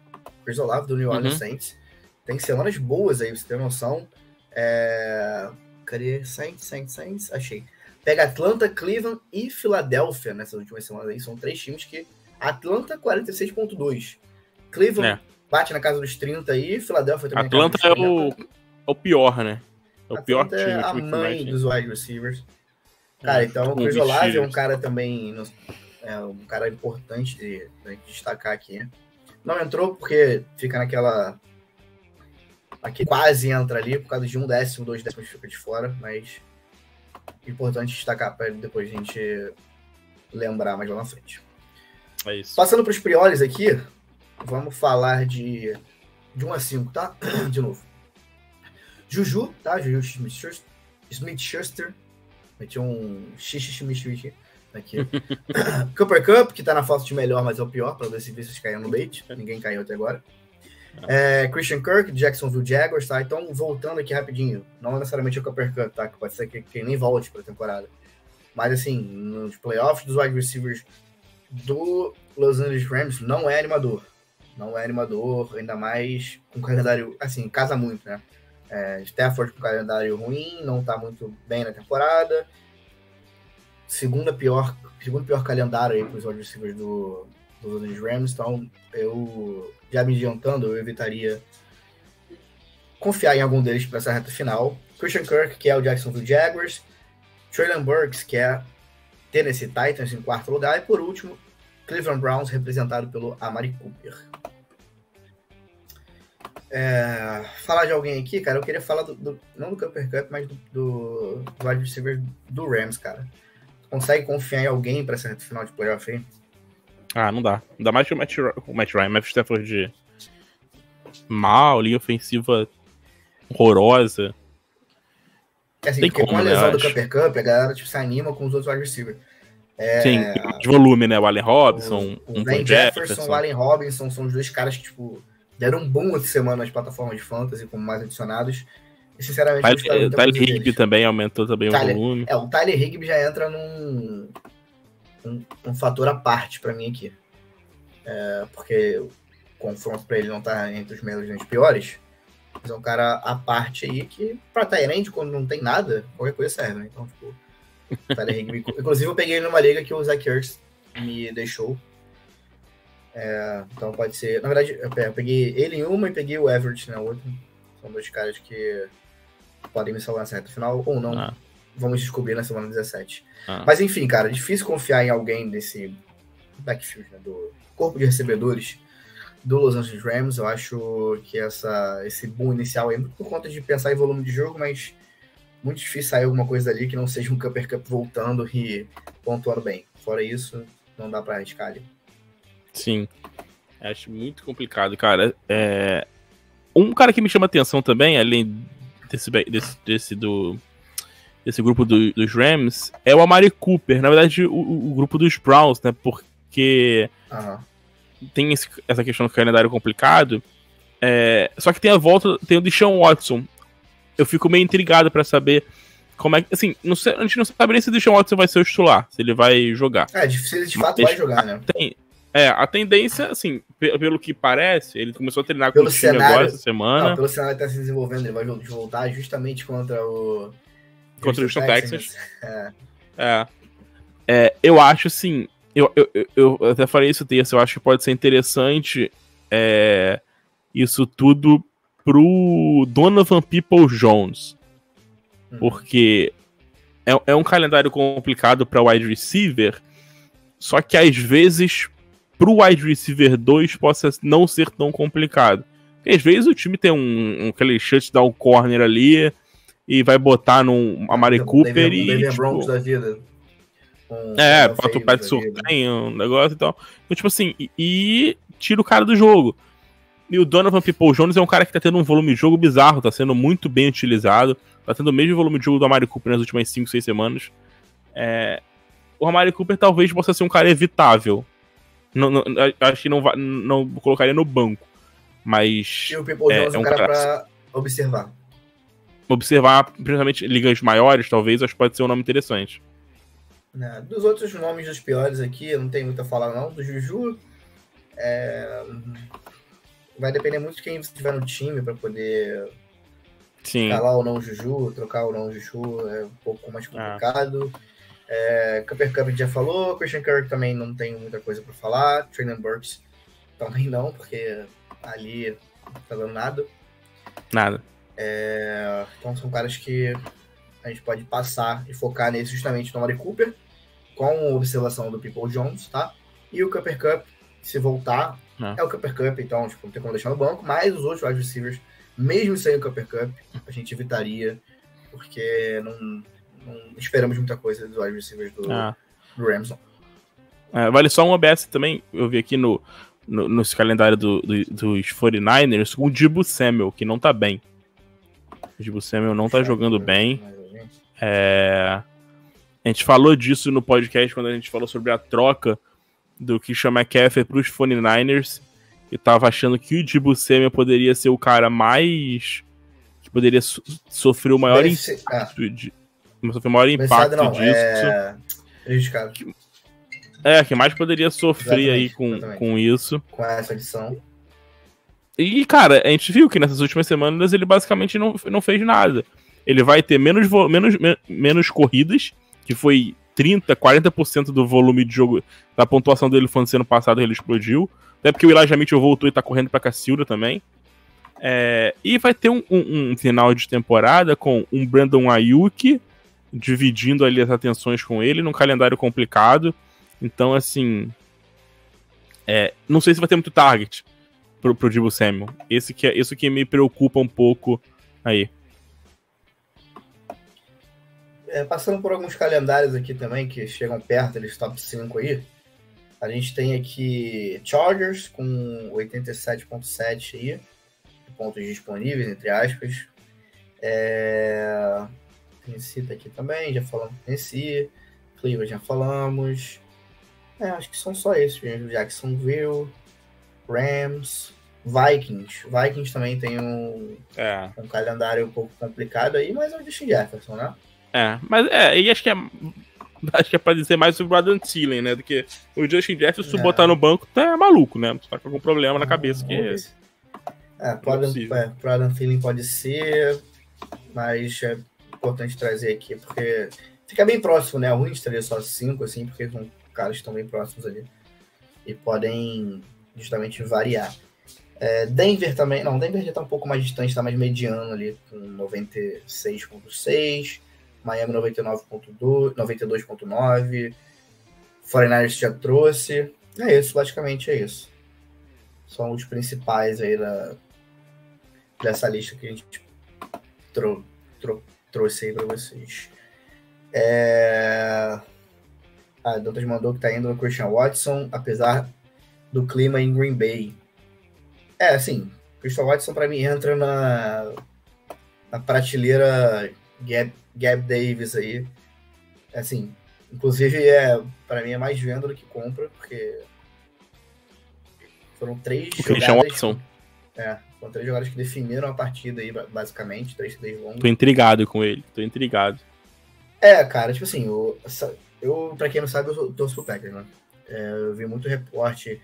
Chris Olave do New Orleans uhum. Saints. Tem semanas boas aí, você tem noção. É... Cadê? Saints, Saints, Saints? Achei. Pega Atlanta, Cleveland e Filadélfia nessas últimas semanas aí. São três times que. Atlanta, 46,2. Cleveland é. bate na casa dos 30 aí. Filadélfia também. Atlanta é o, é o pior, né? É o pior time. É a mãe dos wide receivers. Cara, é, então o Chris Olave é um cara também. É um cara importante de, de destacar aqui. Não entrou porque fica naquela. Aqui quase entra ali, por causa de um décimo, dois décimos fica de fora, mas importante destacar para depois a gente lembrar mais lá na frente. É isso. Passando para os priores aqui, vamos falar de, de 1 a 5, tá? De novo. Juju, tá? Juju Smith-Schuster. Smith Schuster. Meti um xixi aqui. Cooper Cup, que tá na foto de melhor, mas é o pior, para ver se vocês caíram no bait. Ninguém caiu até agora. É, Christian Kirk, Jacksonville Jaguars, tá? Então, voltando aqui rapidinho, não necessariamente o Cooper Cup, tá? Que pode ser que, que nem volte para a temporada. Mas, assim, nos playoffs dos wide receivers do Los Angeles Rams, não é animador. Não é animador, ainda mais com calendário, assim, casa muito, né? É, Stafford com calendário ruim, não tá muito bem na temporada. Segunda pior, segundo pior calendário aí para os receivers do, do Los Rams, então eu já me adiantando, eu evitaria confiar em algum deles para essa reta final. Christian Kirk, que é o Jacksonville Jaguars. Traylon Burks, que é Tennessee Titans em quarto lugar. E por último, Cleveland Browns, representado pelo Amari Cooper. É, falar de alguém aqui, cara, eu queria falar do, do não do Cooper Cup, mas do, do, do wide receiver do Rams, cara. Consegue confiar em alguém para essa final de playoff aí? Ah, não dá. Ainda mais que o Matt, o Matt Ryan, Matt Stafford de mal, linha ofensiva horrorosa. É assim, Tem porque como, com a lesão do Cooper Cup, a galera tipo, se anima com os outros wide receivers. É, Sim, de volume, né? O Allen Robinson, o, o um Jefferson, Jefferson, o Allen Robinson são os dois caras que, tipo, deram um boom essa semana nas plataformas de fantasy, como mais adicionados. E, sinceramente, Tyler, Tyler Higby também aumentou também Tyler, o volume. É, o Tyler Higby já entra num um, um fator à parte para mim aqui. É, porque o confronto para ele não tá entre os melhores nem os piores. Mas é um cara à parte aí que, pra Tyrande, quando não tem nada, qualquer coisa serve, né? Então, tipo, Tyler Higby. Inclusive, eu peguei ele numa liga que o Zach Ertz me deixou. É, então pode ser. Na verdade, eu peguei ele em uma e peguei o Everett na outra. São dois caras que podem me salvar nessa reta final ou não. Ah vamos descobrir na semana 17. Ah. Mas enfim, cara, difícil confiar em alguém desse backfield, né, do corpo de recebedores do Los Angeles Rams. Eu acho que essa, esse boom inicial é muito por conta de pensar em volume de jogo, mas muito difícil sair alguma coisa ali que não seja um Cupper Cup voltando e pontuando bem. Fora isso, não dá para arriscar ali. Sim. Acho muito complicado, cara. É... Um cara que me chama atenção também, além desse, desse, desse do desse grupo do, dos Rams é o Amari Cooper, na verdade, o, o grupo dos Browns, né? Porque tem esse, essa questão do calendário complicado. É, só que tem a volta, tem o Deshaun Watson. Eu fico meio intrigado para saber como é que. Assim, sei, a gente não sabe nem se o Deshaun Watson vai ser o titular, se ele vai jogar. É, se ele de fato Mas, vai jogar, né? Tem, é, a tendência, assim, pelo que parece, ele começou a treinar pelo com o time cenário, agora essa semana. Não, pelo cenário que tá se desenvolvendo, ele vai voltar justamente contra o contra o Houston Texans. É. é. É, eu acho assim. Eu, eu, eu até falei isso terça, eu acho que pode ser interessante é, isso tudo pro Donovan People Jones. Uhum. Porque é, é um calendário complicado para wide receiver, só que às vezes pro wide receiver 2 possa não ser tão complicado. Porque às vezes o time tem um, um aquele shutdown corner ali, e vai botar num Amari Cooper e. tipo, Broncos da vida. Um, é, bota o Pat Surtain, um negócio e tal. Então, tipo assim, e, e, tira o cara do jogo. E o Donovan People Jones é um cara que tá tendo um volume de jogo bizarro, tá sendo muito bem utilizado. Tá tendo o mesmo volume de jogo do Amari Cooper nas últimas 5, 6 semanas. É, o Amari Cooper talvez possa ser um cara evitável. Não, não, acho que não, vai, não colocaria no banco. Mas. E o People é, Jones é um, cara cara- pra observar. Observar, principalmente ligas maiores, talvez, acho que pode ser um nome interessante. né? Dos outros nomes dos piores aqui, eu não tenho muito a falar, não. Do Juju. é, Vai depender muito de quem você tiver no time pra poder Sim. calar ou não o Juju, trocar ou não o Juju é um pouco mais complicado. É, Cooper Cup já falou, Christian Kirk também não tenho muita coisa pra falar, Traylon Burks também não, porque ali não tá dando nada. Nada. É, então são caras que a gente pode passar e focar nesse justamente no Amari Cooper, com observação do People Jones, tá? E o Cooper Cup, se voltar, É. é, o Cooper Cup, então tipo, não tem como deixar no banco, mas os outros wide receivers, mesmo sem o Cooper Cup, a gente evitaria, porque não, não esperamos muita coisa dos wide receivers do, Ah. do Rams. É, vale só um OBS também. Eu vi aqui no, no, nesse calendário do, do- dos 49ers o Dibu Samuel, que não tá bem. O Dibu Samuel não tá jogando bem. É, A gente falou disso no podcast quando a gente falou sobre a troca do Christian McCaffrey para os 49ers. E tava achando que o Dibu Samuel poderia ser o cara mais. que poderia so- sofrer o maior ser- ah, sofrer o maior impacto não, disso. é prejudicado É, que mais poderia sofrer Exatamente, aí com, exatamente. com isso. com essa edição. E, cara, a gente viu que nessas últimas semanas ele basicamente não, não fez nada. Ele vai ter menos, menos, me- menos corridas, que foi 30, 40% do volume de jogo, da pontuação dele foi ano passado, ele explodiu. Até porque o Elijah Mitchell voltou e tá correndo pra Cacilda também. É, e vai ter um, um- um final de temporada com um Brandon Ayuk dividindo ali as atenções com ele num calendário complicado. Então, assim. é, não sei se vai ter muito target pro, pro Dibu Samuel. Esse que é, isso que me preocupa um pouco aí. É, passando por alguns calendários aqui também, que chegam perto deles top 5 aí. A gente tem aqui Chargers com 87.7 aí, pontos disponíveis, entre aspas. É... Tennessee aqui também, já falamos Tennessee. Cleveland já falamos. É, acho que são só esses mesmo. Jacksonville, Rams, Vikings. Vikings também tem um, É. um calendário um pouco complicado aí, mas é o Justin Jefferson, né? É, mas é, e acho que é. Acho que é pra dizer mais sobre o Adam Thielen, né? Do que o Justin Jefferson, É. botar no banco, tá é maluco, né? Tá com algum problema na cabeça que. Vamos ver. É, pro Adam, possível. é, pro Adam Thielen pode ser, mas é importante trazer aqui, porque fica bem próximo, né? Ruim de trazer só cinco, assim, porque são caras estão bem próximos ali. E podem justamente variar. É, Denver também, não, Denver já tá um pouco mais distante, tá mais mediano ali, com 96.6, Miami 99.2, 92.9, 49ers já trouxe. É isso, basicamente é isso. São os principais aí da, dessa lista que a gente trou, trou, trouxe aí pra vocês. É... A Dantas mandou que tá indo no Christian Watson, apesar do clima em Green Bay. É, assim, Christian Watson pra mim entra na, na prateleira Gab, Gab Davis aí. Assim, inclusive é, pra mim é mais venda do que compra, porque foram três O Christian jogadas- Watson. é, foram três jogadas que definiram a partida aí, ba- basicamente, três três longos. Tô intrigado com ele, tô intrigado. É, cara, tipo assim, eu, eu pra quem não sabe, eu torço pro Packers, né? É, eu vi muito reporte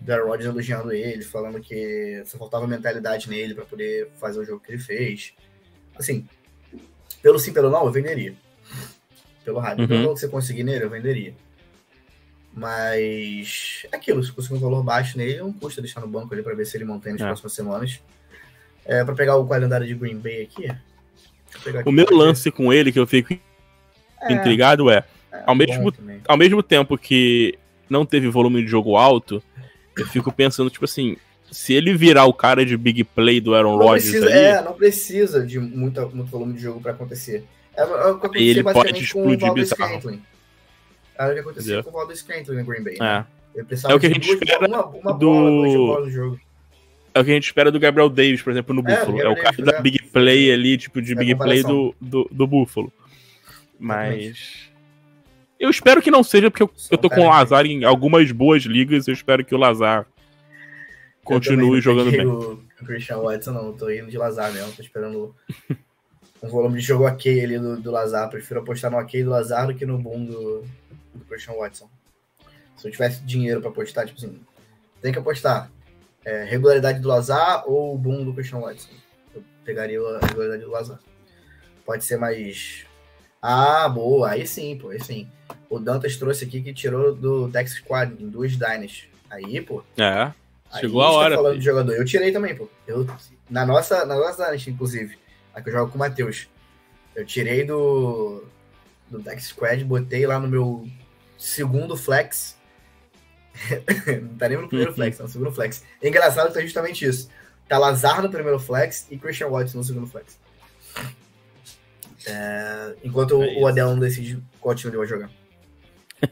do Aaron Rodgers elogiando ele, falando que só faltava mentalidade nele pra poder fazer o jogo que ele fez. Assim, pelo sim, pelo não, eu venderia. Pelo rádio. Uhum. Pelo que você conseguir nele, eu venderia. Mas é aquilo, se conseguir um valor baixo nele, não custa deixar no banco ali pra ver se ele mantém nas É. próximas semanas. É, pra pegar o calendário de Green Bay aqui. aqui O meu pra ver. lance com ele, que eu fico É, intrigado, é. é ao mesmo- também. Ao mesmo tempo que não teve volume de jogo alto, eu fico pensando, tipo assim, se ele virar o cara de big play do Aaron Rodgers aí, é, não precisa de muita, muito volume de jogo pra acontecer. É, é o que aconteceu Ele pode explodir bizarro. Scantling. Era o que aconteceu Entendeu? com o Valdez Scantling no Green Bay. é. né? Ele precisava É o que a gente duas espera uma, uma do- bola, duas bolas no jogo. É o que a gente espera do Gabriel Davis, por exemplo, no É, Buffalo. É, o cara Davis, da é. big play ali, tipo, de É big play do, do, do Buffalo. Mas. Eu espero que não seja, porque eu, eu tô com o Lazar em algumas boas ligas. Eu espero que o Lazar continue jogando bem. O, Christian Watson, não. Tô indo de Lazar mesmo. Tô esperando um volume de jogo ok ali do, do Lazar. Prefiro apostar no ok do Lazar do que no boom do, do Christian Watson. Se eu tivesse dinheiro para apostar, tipo assim, tem que apostar é, regularidade do Lazar ou o boom do Christian Watson. Eu pegaria a regularidade do Lazar. Pode ser mais. Ah, boa, aí sim, pô, aí sim. O Dantas trouxe aqui que tirou do Dex Squad em duas Dynas. Aí, pô. É. Chegou a, a hora. Tá falando de jogador. Eu tirei também, pô. Eu, na nossa, na nossa Dynasty, inclusive. A que eu jogo com o Matheus. Eu tirei do, do Dex Squad, botei lá no meu segundo flex. não tá nem no primeiro flex, tá no segundo flex. É engraçado que tá justamente isso. Tá Lazar no primeiro flex e Christian Watson no segundo flex. É, enquanto é o Adel não decide qual time ele vai jogar.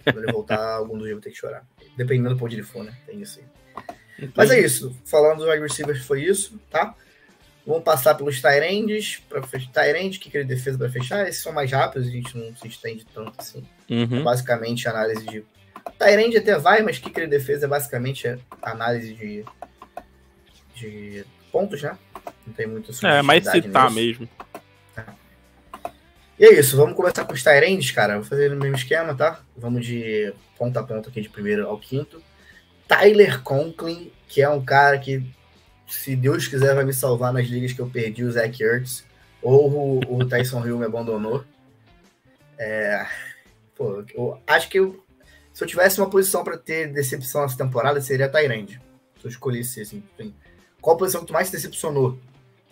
Quando ele voltar, algum dos eu vou ter que chorar. Dependendo do ponto de ele for, né? Tem isso aí. Entendi. Mas é isso. Falando do wide receiver, foi isso, tá? Vamos passar pelos Tyrands, para fechar. Tyrande, que queria defesa para fechar. Esses são mais rápidos, a gente não se estende tanto assim. Uhum. basicamente análise de. Tyrande até vai, mas que queria defesa é basicamente análise de, de pontos, né? Não tem muito É, mais citar nisso. mesmo. E é isso, vamos começar com os Tyrands, cara. Vou fazer no mesmo esquema, tá? Vamos de ponta a ponta aqui, de primeiro ao quinto. Tyler Conklin, que é um cara que, se Deus quiser, vai me salvar nas ligas que eu perdi o Zach Ertz, ou o, o Tyson Hill me abandonou. É, pô, eu acho que eu, se eu tivesse uma posição para ter decepção nessa temporada, seria Tyrande. Se eu escolhesse, assim, qual a posição que tu mais decepcionou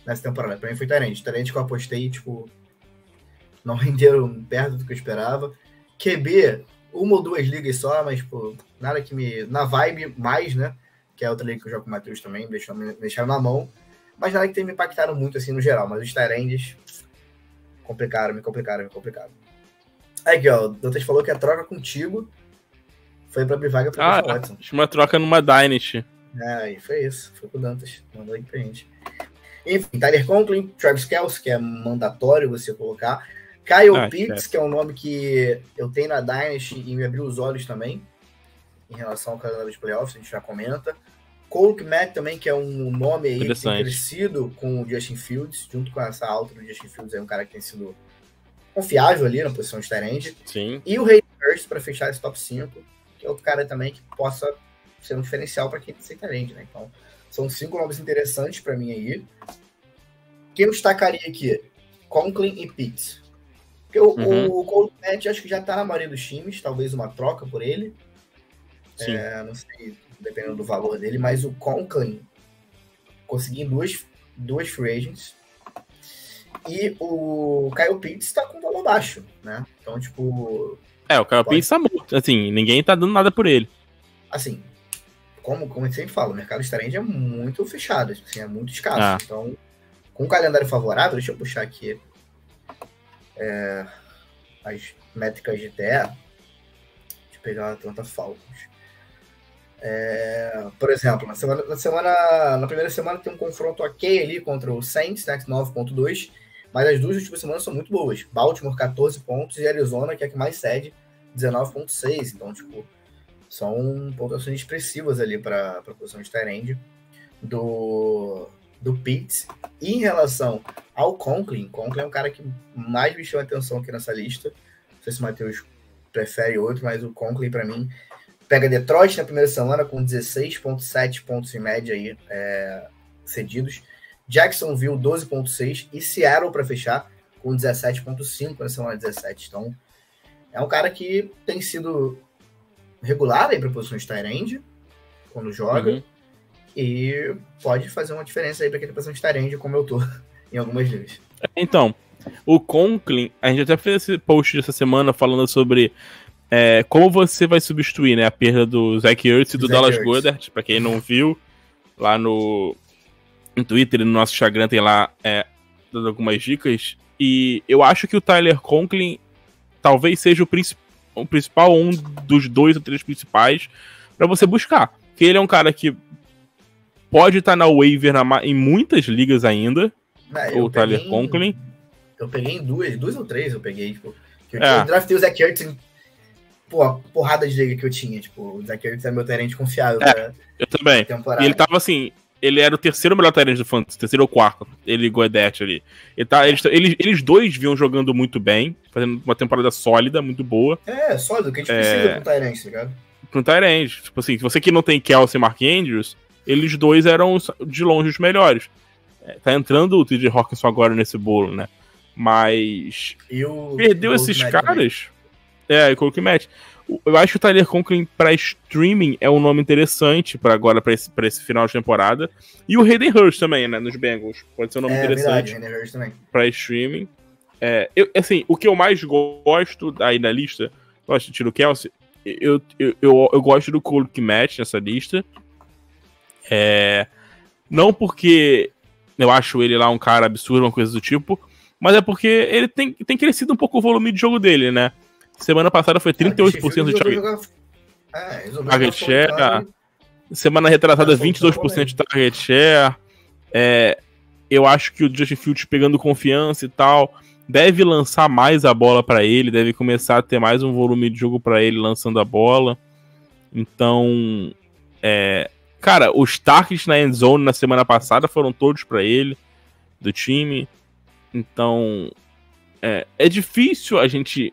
nessa temporada? Pra mim foi Tyrande. Tyrande que eu apostei, tipo, não renderam perto do que eu esperava. QB, uma ou duas ligas só, mas, pô, nada que me. Na vibe, mais, né? Que é outra liga que eu jogo com o Matheus também, deixaram, me deixaram na mão. Mas nada que tenha me impactado muito, assim, no geral. Mas os Tyrands complicaram, me complicaram, me complicaram. Aqui, ó, o Dantas falou que a troca contigo foi pra abrir vaga pro ah, Watson. Uma troca numa Dynasty. É, e foi isso. Foi pro Dantas. Mandou aí pra gente. Enfim, Tyler Conklin, Travis Kelce, que é mandatório você colocar. Kyle ah, Pitts, que é um nome que eu tenho na Dynasty e me abriu os olhos também, em relação ao calendário de playoffs, a gente já comenta. Cole Matt também, que é um nome aí que tem crescido com o Justin Fields, junto com essa alta do Justin Fields, é um cara que tem sido confiável ali na posição de Tyrande. Sim. E o Ray Hurst para fechar esse top 5, que é outro cara também que possa ser um diferencial para quem tem Tyrande, né? Então, são cinco nomes interessantes para mim aí. Quem eu destacaria aqui? Conklin e Pitts. Porque o, uhum. o Cold Match acho que já tá na maioria dos times, talvez uma troca por ele. É, não sei, dependendo do valor dele, mas o Conklin conseguindo duas, duas free agents. E o Kyle Pitts tá com valor baixo, né? Então, tipo. É, o Kyle pode... Pitts tá morto. Assim, ninguém tá dando nada por ele. Assim, como, como a gente sempre fala, o mercado exterente é muito fechado, assim, é muito escasso. Ah. Então, com um calendário favorável, deixa eu puxar aqui é, as métricas de terra. Deixa eu pegar a Atlanta Falcons. É, por exemplo, na semana, na semana, na primeira semana tem um confronto ok ali contra o Saints, né, 9.2, mas as duas últimas semanas são muito boas. Baltimore 14 pontos e Arizona, que é a que mais cede, 19.6. Então, tipo, são pontuações expressivas ali para a posição de Tyrande do do Pitts. E em relação ao Conklin, Conklin é um cara que mais me chama atenção aqui nessa lista. Não sei se o Matheus prefere outro, mas o Conklin, para mim, pega Detroit na primeira semana com 16,7 pontos em média aí, é, cedidos. Jacksonville 12,6 e Seattle para fechar com 17,5 na semana 17. Então, é um cara que tem sido regular aí para posição de tight quando joga. Uhum. E pode fazer uma diferença aí para quem tá passando de Tyrande, como eu tô em algumas ligas. Então, o Conklin, a gente até fez esse post essa semana falando sobre é, como você vai substituir né, a perda do Zach Ertz e do Zach Dallas Goddard, para quem não viu, lá no, no Twitter e no nosso Instagram tem lá é, dando algumas dicas. E eu acho que o Tyler Conklin talvez seja o, princip o principal, um dos dois ou três principais para você buscar. Porque ele é um cara que pode estar tá na waiver na, em muitas ligas ainda. É, o Tyler Conklin. Eu peguei em duas, duas ou três eu peguei, tipo. Eu, é. eu draftei o Zach Ertz em pô, a porrada de liga que eu tinha. Tipo, o Zach Ertz é meu terrente confiável. É, eu também. E ele tava assim, ele era o terceiro melhor terrente do Fantasy, terceiro ou quarto, ele e Goedet ali. Ele tá, eles, eles, eles dois vinham jogando muito bem, fazendo uma temporada sólida, muito boa. É, sólido, que a gente é... precisa com o Tyrant, tá ligado? Com o Tyrant. Tipo assim, você que não tem Kelsey e Mark Andrews, eles dois eram de longe os melhores. É, tá entrando o TJ Hawkinson agora nesse bolo, né? Mas. Perdeu esses caras. Também. É, e o Matt. Eu acho que o Tyler Conklin para streaming é um nome interessante para agora, para esse, pra esse final de temporada. E o Hayden Hurst também, né? Nos Bengals. Pode ser um nome é, interessante. Para streaming. É, eu, assim, o que eu mais gosto aí na lista, gosto tiro Kelsey, eu, eu, eu, eu, gosto do Cole Match nessa lista. É, não porque eu acho ele lá um cara absurdo, uma coisa do tipo, mas é porque ele tem, tem crescido um pouco o volume de jogo dele, né? Semana passada foi 38% de target, é, target share. Semana retrasada, 22% de target share. É, eu acho que o Justin Fields pegando confiança e tal, deve lançar mais a bola para ele, deve começar a ter mais um volume de jogo para ele lançando a bola. Então, é, cara, os targets na end zone na semana passada foram todos para ele, do time. Então, é, é difícil a gente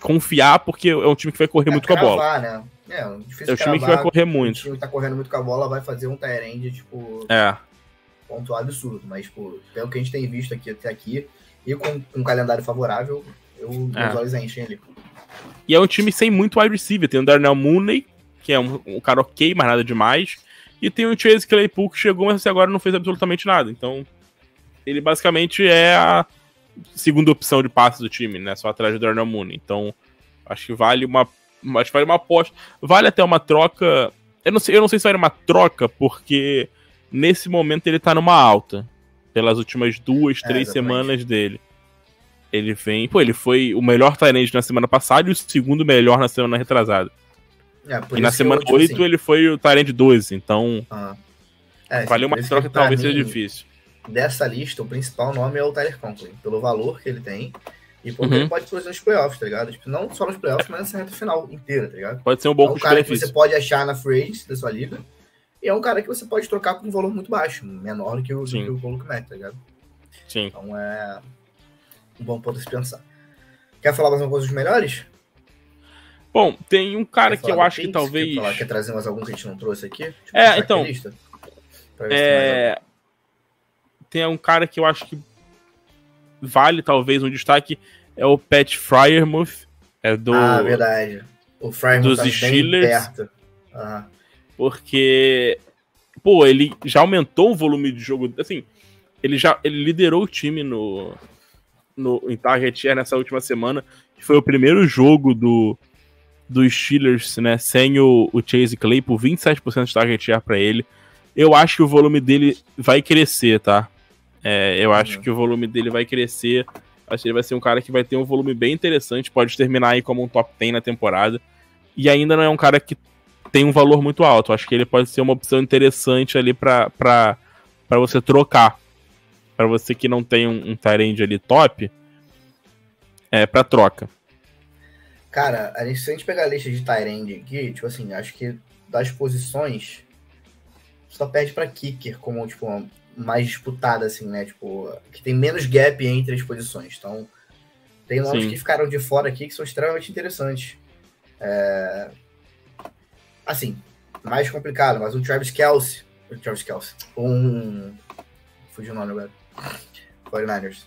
confiar, porque é um time que vai correr é, muito cravar, com a bola. Né? É, é um time cravar, que vai correr muito. O time que tá correndo muito com a bola vai fazer um end tipo, é. ponto absurdo. Mas, tipo, pelo que a gente tem visto aqui até aqui, e com, um calendário favorável, eu, é. meus olhos enchem ali. E é um time sem muito wide receiver. Tem o Darnell Mooney, que é um, um cara ok, mas nada demais. E tem o Chase Claypool, que chegou, mas agora não fez absolutamente nada. Então, ele basicamente é a segunda opção de passe do time, né? Só atrás do Darnell Mooney. Então, acho que vale uma. Acho que vale uma aposta. Vale até uma troca. Eu não sei, eu não sei se vale uma troca, porque nesse momento ele tá numa alta. Pelas últimas duas, é, três é, semanas dele. Ele vem. Pô, ele foi o melhor Tyrande na semana passada e o segundo melhor na semana retrasada. É, e na semana eu, 8 assim, ele foi o Tyrande 12, então. Ah. É, valeu uma troca que talvez mim, seja difícil dessa lista, o principal nome é o Tyler Conklin, pelo valor que ele tem e porque uhum. ele pode produzir nos playoffs, tá ligado? Tipo, não só nos playoffs, mas nessa reta final inteira, tá ligado? Pode ser um bom é um cara que você pode achar na phrase da sua liga e é um cara que você pode trocar por um valor muito baixo, menor do que o, Sim. do que o Mac, tá ligado? Sim. Então é um bom ponto a se pensar. Quer falar mais uma coisa dos melhores? Bom, tem um cara que eu acho que talvez. Quer, falar, quer trazer mais algum que a gente não trouxe aqui? Deixa é, então. É tem um cara que eu acho que vale talvez um destaque, é o Pat Fryermuth. É do, ah, verdade. O Fryermuth dos tá Steelers. perto. Uhum. Porque, pô, ele já aumentou o volume de jogo. Assim, ele já ele liderou o time no, no em target share nessa última semana, que foi o primeiro jogo do dos Steelers, né, sem o, o Chase Claypool, 27% de target share para ele. Eu acho que o volume dele vai crescer, tá? É, eu acho uhum. que o volume dele vai crescer. Acho que ele vai ser um cara que vai ter um volume bem interessante. Pode terminar aí como um top 10 na temporada. E ainda não é um cara que tem um valor muito alto. Acho que ele pode ser uma opção interessante ali para você trocar. Para você que não tem um, um Tyrande ali top, é para troca. Cara, a gente, se a gente pegar a lista de Tyrande aqui, tipo assim, acho que das posições só perde para kicker como tipo mais disputada, assim, né? Tipo, que tem menos gap entre as posições. Então, tem nomes Sim. que ficaram de fora aqui que são extremamente interessantes. É... Assim, mais complicado, mas um Travis Kelsey. Um Travis Kelsey. Um. Fugiu o nome agora. 49ers.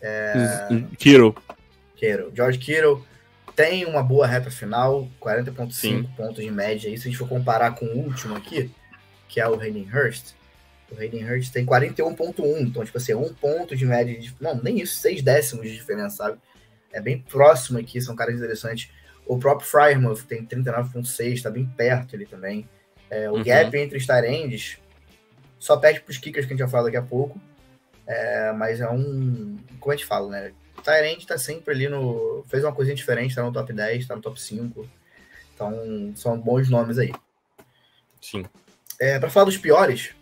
É... Kittle. Kittle. George Kittle tem uma boa reta final, 40,5 pontos de média. E se a gente for comparar com o último aqui, que é o Hayden Hurst, o Hayden Hurst tem 41.1, então, tipo assim, um ponto de média de. Não, nem isso, seis décimos de diferença, sabe? É bem próximo aqui, são caras interessantes. O próprio Fryermuth tem 39.6, tá bem perto ele também. É, o uhum. gap entre os Tyrands só perde pros kickers que a gente vai falar daqui a pouco. É, mas é um. Como a gente fala, né? O Tyrant tá sempre ali no. Fez uma coisinha diferente, tá no top 10, tá no top 5. Então, são bons nomes aí. Sim. É, para falar dos piores,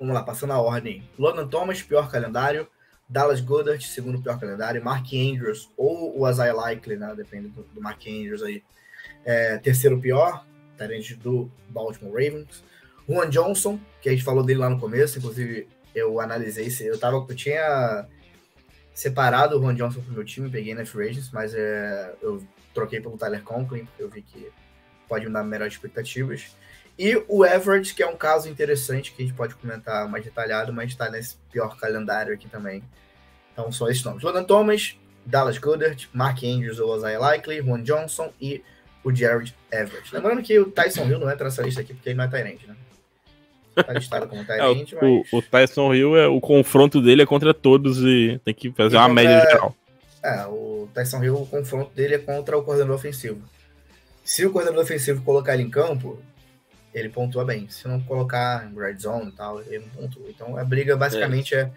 Vamos lá, passando a ordem. Logan Thomas, pior calendário. Dallas Goddard, segundo pior calendário, Mark Andrews ou o Isaiah Likely, né? Depende do, do Mark Andrews aí. É, terceiro pior, talento do Baltimore Ravens. Juan Johnson, que a gente falou dele lá no começo, inclusive eu analisei, eu, tava, eu tinha separado o Juan Johnson pro meu time, peguei na Free Agents, mas é, eu troquei pelo Tyler Conklin, porque eu vi que pode me dar melhores expectativas. E o Everett, que é um caso interessante que a gente pode comentar mais detalhado, mas está nesse pior calendário aqui também. Então, só esses nomes. Logan Thomas, Dallas Goddard, Mark Andrews ou Isaiah Likely, Juan Johnson e o Jared Everett. Lembrando que o Tyson Hill não entra nessa lista aqui porque ele não é Tyrande, né? Tá listado como Tyrande, é, o, mas... o, Tyson Hill, é, o confronto dele é contra todos e tem que fazer e uma contra... média geral. É, o Tyson Hill, o confronto dele é contra o coordenador ofensivo. Se o coordenador ofensivo colocar ele em campo, ele pontua bem. Se não colocar em red zone e tal, ele não pontua. Então a briga basicamente é, é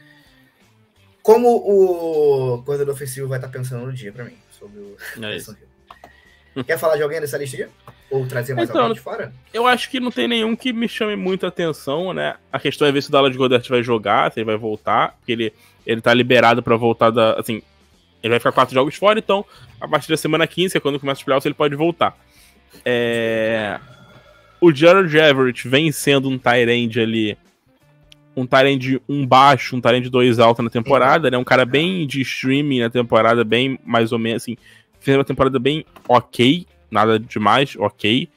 como o coordenador ofensivo vai estar pensando no dia para mim sobre o é. Quer falar de alguém dessa lista aqui? Ou trazer mais então, alguém de fora? Eu acho que não tem nenhum que me chame muita atenção, né? A questão é ver se o Dallas Goddard vai jogar, se ele vai voltar, porque ele, ele tá liberado para voltar da. Assim, ele vai ficar quatro jogos fora, então a partir da semana 15, que é quando começa os playoffs, ele pode voltar. É... O Gerald Everett vem sendo um Tyrande ali. Um Tyrande um baixo, um Tyrande dois alto na temporada, né? Um cara bem de streaming na temporada, bem mais ou menos assim fez uma temporada bem ok, nada demais, ok.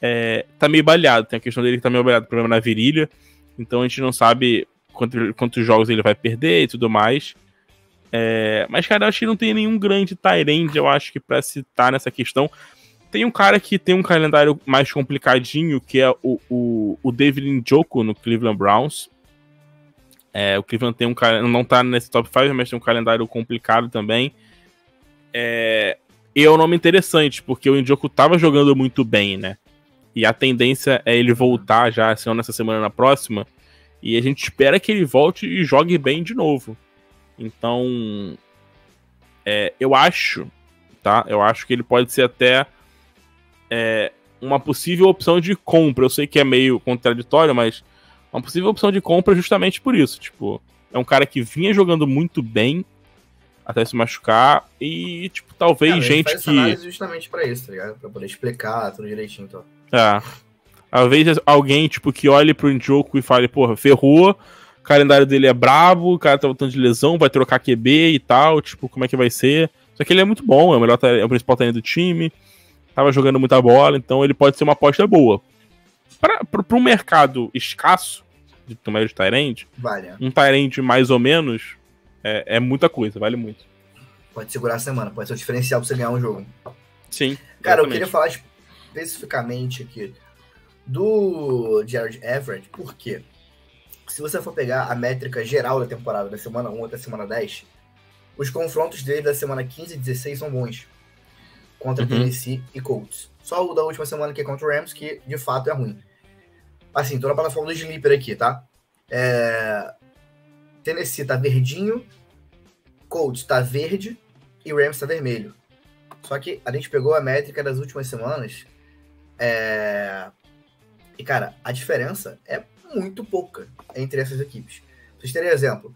É, tá meio baleado, tem a questão dele que tá meio baleado, problema na virilha, então a gente não sabe quanto, quantos jogos ele vai perder e tudo mais. É, mas, cara, eu acho que não tem nenhum grande Tyrande, eu acho que pra citar nessa questão. Tem um cara que tem um calendário mais complicadinho, que é o, o, o David Njoku no Cleveland Browns. É, o Cleveland tem um não tá nesse top 5, mas tem um calendário complicado também. É, e é um nome interessante, porque o Indioku tava jogando muito bem, né? E a tendência é ele voltar já, se não nessa semana, na próxima. E a gente espera que ele volte e jogue bem de novo. Então, é, eu acho, tá? Eu acho que ele pode ser até é, uma possível opção de compra. Eu sei que é meio contraditório, mas uma possível opção de compra justamente por isso. Tipo, é um cara que vinha jogando muito bem até se machucar. E, tipo, talvez Cara, gente faz que. justamente pra isso, tá ligado? Pra poder explicar tudo direitinho, então. É. Talvez alguém, tipo, que olhe pro Njoku e fale, porra, ferrou, o calendário dele é brabo, o cara tá voltando de lesão, vai trocar QB e tal, tipo, como é que vai ser? Só que ele é muito bom, é o melhor é o principal talento do time, tava jogando muita bola, então ele pode ser uma aposta boa. Pra um mercado escasso, de tamanho de Tyrande, vale. um Tyrande mais ou menos, é, é muita coisa, vale muito. Pode segurar a semana, pode ser o diferencial pra você ganhar um jogo. Sim. Cara, exatamente. eu queria falar especificamente aqui do Jared Everett, porque se você for pegar a métrica geral da temporada, da semana 1 até semana 10, os confrontos dele da semana 15 e 16 são bons. Contra uhum. Tennessee e Colts. Só o da última semana que é contra o Rams, que de fato é ruim. Assim, tô na plataforma do Sleeper aqui, tá? É... Tennessee tá verdinho, Colts tá verde e Rams tá vermelho. Só que a gente pegou a métrica das últimas semanas é... e, cara, a diferença é muito pouca entre essas equipes. Pra vocês terem exemplo,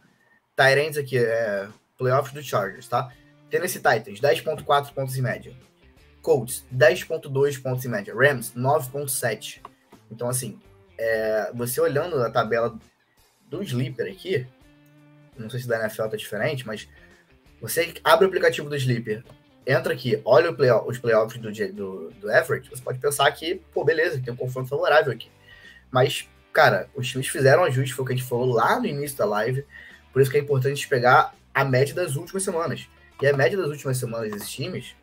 Tyrants aqui, é playoffs do Chargers, tá? Tennessee Titans, 10.4 pontos em média. Colts, 10.2 pontos em média. Rams, 9.7. Então, assim, é, você olhando a tabela do Sleeper aqui, não sei se da NFL tá diferente, mas você abre o aplicativo do Sleeper, entra aqui, olha play, os playoffs do, do, do Everett, você pode pensar que, pô, beleza, tem um confronto favorável aqui. Mas, cara, os times fizeram ajuste, foi o que a gente falou lá no início da live, por isso que é importante pegar a média das últimas semanas. E a média das últimas semanas desses times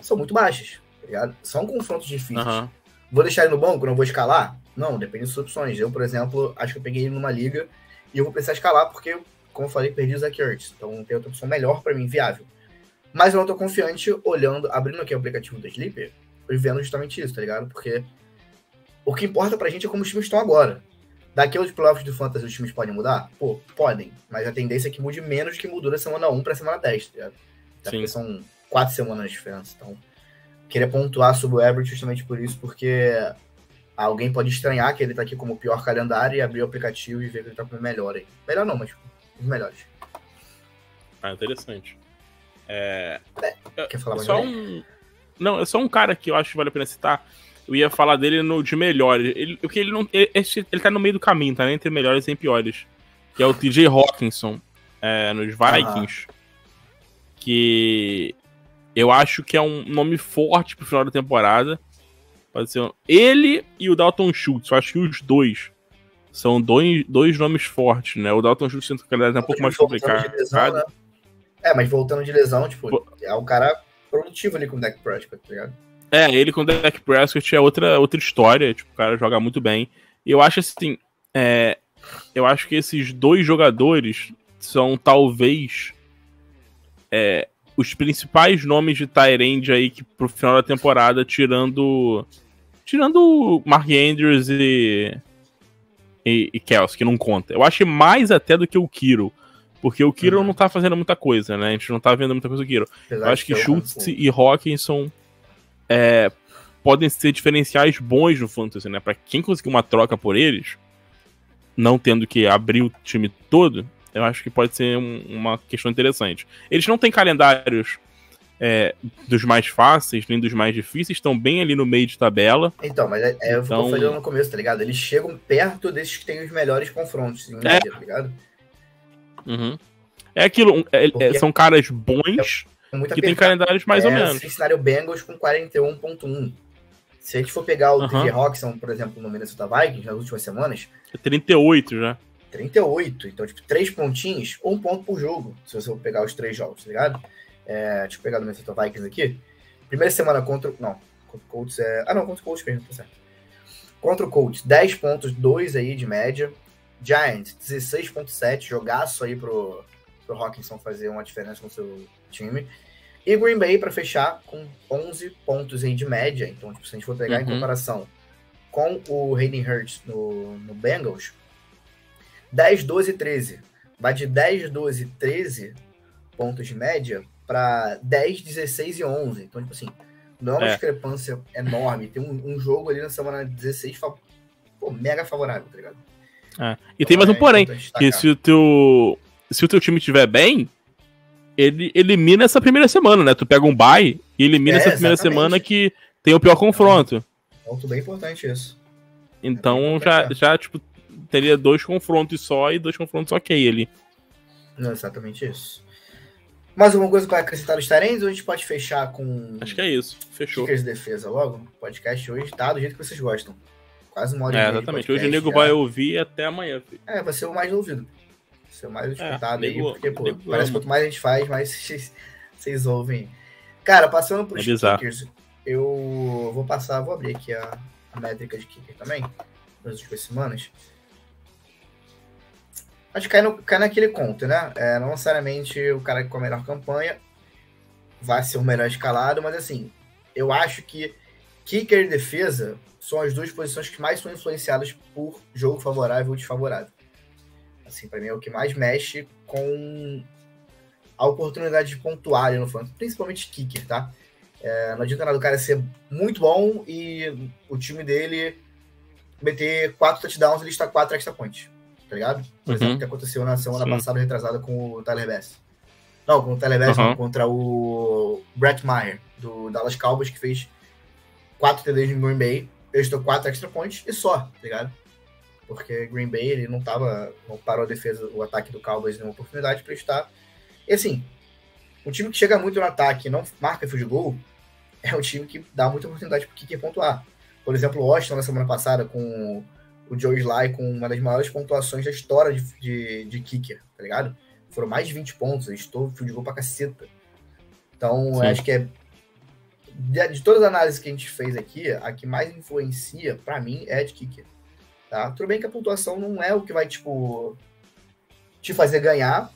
são muito baixas, tá ligado? São confrontos difíceis. Uhum. Vou deixar ele no banco, não vou escalar? Não, depende das opções. Eu, por exemplo, acho que eu peguei ele numa liga e eu vou precisar escalar porque como eu falei, perdi o Zach Ertz. Então tem outra opção melhor para mim, viável. Mas eu não tô confiante olhando, abrindo aqui o aplicativo do Sleeper e vendo justamente isso, tá ligado? Porque o que importa pra gente é como os times estão agora. Daqui aos playoffs do Fantasy os times podem mudar? Pô, podem. Mas a tendência é que mude menos do que mudou da semana 1 pra semana 10, tá ligado? Até porque são quatro semanas de diferença. Então, queria pontuar sobre o Everett justamente por isso, porque alguém pode estranhar que ele tá aqui como pior calendário e abrir o aplicativo e ver que ele tá como melhor aí. Melhor não, mas os melhores. Ah, interessante. É... Quer falar mais só um... Não, é só um cara que eu acho que vale a pena citar. Eu ia falar dele no de melhores. Ele, porque ele não. Ele, ele tá no meio do caminho, tá? Entre melhores e piores. Que é o TJ Hawkinson é, nos Vikings. Que eu acho que é um nome forte pro final da temporada. Pode ser ele e o Dalton Schultz. Eu acho que os dois são dois, dois nomes fortes, né? O Dalton Schultz sendo que é um pouco mais complicado. Lesão, né? É, mas voltando de lesão, tipo, é um cara produtivo ali com o Deck Prescott, tá ligado? É, ele com o Deck Prescott é outra, outra história. Tipo, o cara joga muito bem. E eu acho assim. É, eu acho que esses dois jogadores são talvez é, os principais nomes de Tyrande aí que pro final da temporada, tirando. Tirando Mark Andrews e. E, e Kels, que não conta. Eu acho mais até do que o Kiro. Porque o Kiro uhum. não tá fazendo muita coisa, né? A gente não tá vendo muita coisa do Kiro. eu acho que Schultz e Hawkinson é, podem ser diferenciais bons no Fantasy, né? Pra quem conseguir uma troca por eles, não tendo que abrir o time todo, eu acho que pode ser um, uma questão interessante. Eles não têm calendários é, dos mais fáceis, nem dos mais difíceis, estão bem ali no meio de tabela. Então, mas é, é então... eu falei no começo, tá ligado? Eles chegam perto desses que têm os melhores confrontos, em média, é. tá ligado? Uhum. É aquilo, é, é são caras bons é que têm calendários mais ou menos. Cincinnati Bengals com 41.1. Se a gente for pegar o uhum. TJ Roxon, por exemplo, no Minnesota Vikings, nas últimas semanas... É 38 já. 38. Então, tipo, três pontinhos um ponto por jogo, se você for pegar os três jogos, tá ligado? É, deixa eu pegar no Minnesota Vikings aqui. Primeira semana contra. Não, contra o Colts é. Ah, não, contra o Colts mesmo, tá certo. Contra o Colts, 10 pontos, 2 aí de média. Giants, 16,7. Jogaço aí pro, pro Hawkinson fazer uma diferença com seu time. E Green Bay para fechar com 11 pontos aí de média. Então, tipo, se a gente for pegar uhum. em comparação com o Hayden Hurts no, no Bengals, 10, 12, 13. Vai de 10, 12, 13 pontos de média para 10, 16 e 11. Então, tipo assim, não é uma é. discrepância enorme. Tem um, um, jogo ali na semana 16 pô, mega favorável, tá ligado? É. E então, tem mais um é porém, que se o teu se o teu time estiver bem, ele elimina essa primeira semana, né? Tu pega um bye e elimina é, essa primeira exatamente. semana que tem o pior confronto. É um ponto bem importante isso. Então já, já, tipo, teria dois confrontos só e dois confrontos ok ali. Não, exatamente isso. Mais alguma coisa para acrescentar os Tyrants ou a gente pode fechar com. Acho que é isso. Fechou. Dicas de defesa logo? Podcast hoje tá do jeito que vocês gostam. Quase uma hora É, exatamente. Hoje o nego já. vai ouvir até amanhã. Filho. É, vai ser o mais ouvido. Vai ser o mais é, escutado é, aí, nego, porque, pô, parece que quanto mais a gente faz, mais vocês ouvem. Cara, passando por é kickers, eu vou passar, vou abrir aqui a, a métrica de kicker também, nas últimas semanas. Acho que cai, no, cai naquele conto, né? É, não necessariamente o cara com a melhor campanha vai ser o melhor escalado, mas assim, eu acho que kicker e defesa são as duas posições que mais são influenciadas por jogo favorável ou desfavorável. Assim, para mim é o que mais mexe com a oportunidade de pontuar ali no fantasy, principalmente kicker, tá? É, não adianta nada o cara ser muito bom e o time dele meter quatro touchdowns e listar quatro extra points tá ligado? Por uhum. exemplo, o que aconteceu na semana Sim. passada, retrasada, com o Tyler Bass. Não, com o Tyler Bass, uhum. não, contra o Brett Meyer, do Dallas Cowboys, que fez quatro TDs em Green Bay, estou quatro extra points e só, tá ligado? Porque Green Bay, ele não tava, não parou a defesa, o ataque do Cowboys nenhuma oportunidade para estar. E assim, um time que chega muito no ataque e não marca field goal, é um time que dá muita oportunidade para o kicker pontuar. Por exemplo, o Washington na semana passada com o Joe Sly com uma das maiores pontuações da história de, de, de kicker, tá ligado? Foram mais de 20 pontos, estou field goal pra caceta. Então, acho que é. De, de, todas as análises que a gente fez aqui, a que mais influencia, para mim, é a de kicker. Tá? Tudo bem que a pontuação não é o que vai, tipo, te fazer ganhar.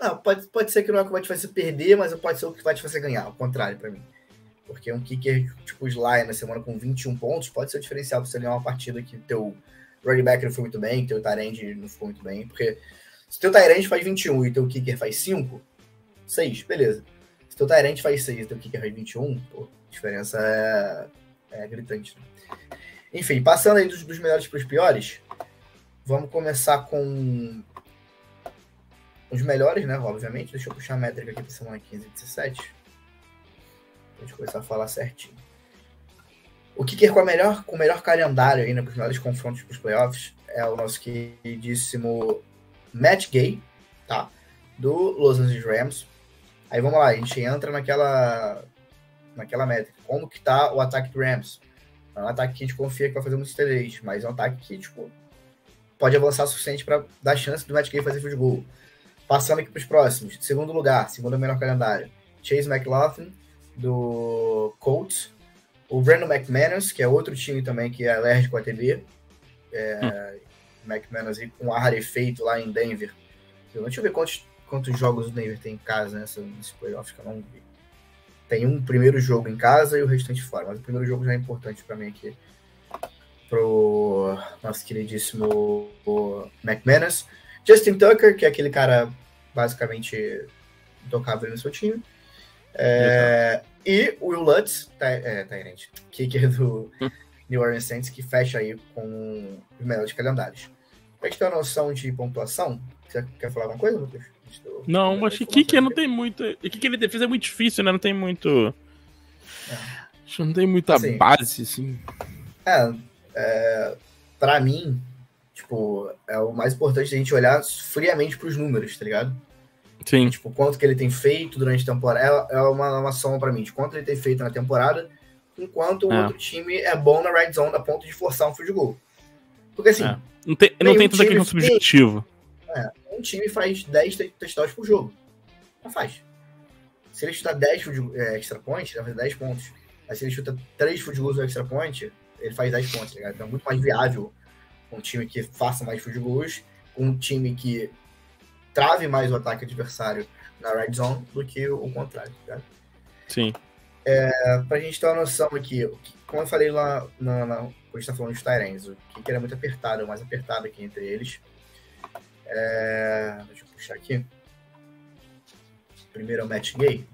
Não, pode, pode ser que não é o que vai te fazer perder, mas pode ser o que vai te fazer ganhar, ao contrário, para mim. Porque um kicker tipo Sly na semana com 21 pontos pode ser diferencial para você ganhar uma partida que teu running back não foi muito bem, teu Tyrande não ficou muito bem. Porque se teu Tyrande faz 21 e teu kicker faz 5, 6, beleza. Se teu Tyrande faz 6 e teu kicker faz 21, pô, a diferença é, é gritante. Né? Enfim, passando aí dos, dos melhores para os piores, vamos começar com os melhores, né? Obviamente. Deixa eu puxar a métrica aqui para semana 15 e 17. Pra gente começar a falar certinho. O kicker com, a melhor, com o melhor calendário ainda para os melhores confrontos para os playoffs é o nosso queridíssimo Matt Gay, tá? Do Los Angeles Rams. Aí vamos lá, a gente entra naquela naquela métrica. Como que tá o ataque do Rams? É um ataque que a gente confia que vai fazer muitos TDs, mas é um ataque que, tipo, pode avançar o suficiente para dar chance do Matt Gay fazer goal. Passando aqui para os próximos. Segundo lugar, segundo melhor calendário. Chase McLaughlin, do Colts. O Brandon McManus, que é outro time também que é alérgico a TD. É, hum. McManus aí com ar efeito lá em Denver. Deixa eu ver quantos, quantos jogos o Denver tem em casa nessa, nesse playoff que eu não vi. Tem um primeiro jogo em casa e o restante fora. Mas o primeiro jogo já é importante para mim aqui. Pro nosso queridíssimo McManus. Justin Tucker, que é aquele cara basicamente tocável no seu time. É, e o Will Lutz, tá, é, Tyrant, kicker do New Orleans Saints, que fecha aí com os melhores calendários. Pra gente ter uma noção de pontuação, você quer falar alguma coisa, Lucas? Não, acho que kicker não tem muito. O que ele fez é muito difícil, né? Não tem muito. É. Acho que não tem muita assim, base, assim. É, é, pra mim, tipo, é o mais importante a gente olhar friamente pros números, tá ligado? Sim. Tipo, quanto que ele tem feito durante a temporada. É, é uma, uma soma para mim de quanto ele tem feito na temporada, enquanto o é. outro time é bom na red zone a ponto de forçar um field goal. Porque assim. É. Não tem, não tem tanta questão subjetivo. É, um time faz 10 touchdowns por jogo. Não faz. Se ele chutar 10 é, extra points, ele vai fazer 10 pontos. Mas se ele chuta 3 field goals no extra point, ele faz 10 pontos, tá ligado? Então é muito mais viável um time que faça mais field goals, um time que trave mais o ataque adversário na red zone do que o contrário, tá Sim. É, pra gente ter uma noção aqui, como eu falei lá na, na, quando a gente tá falando dos Tyrants, o que era muito apertado, o mais apertado aqui entre eles. É, deixa eu puxar aqui. Primeiro é o match gay.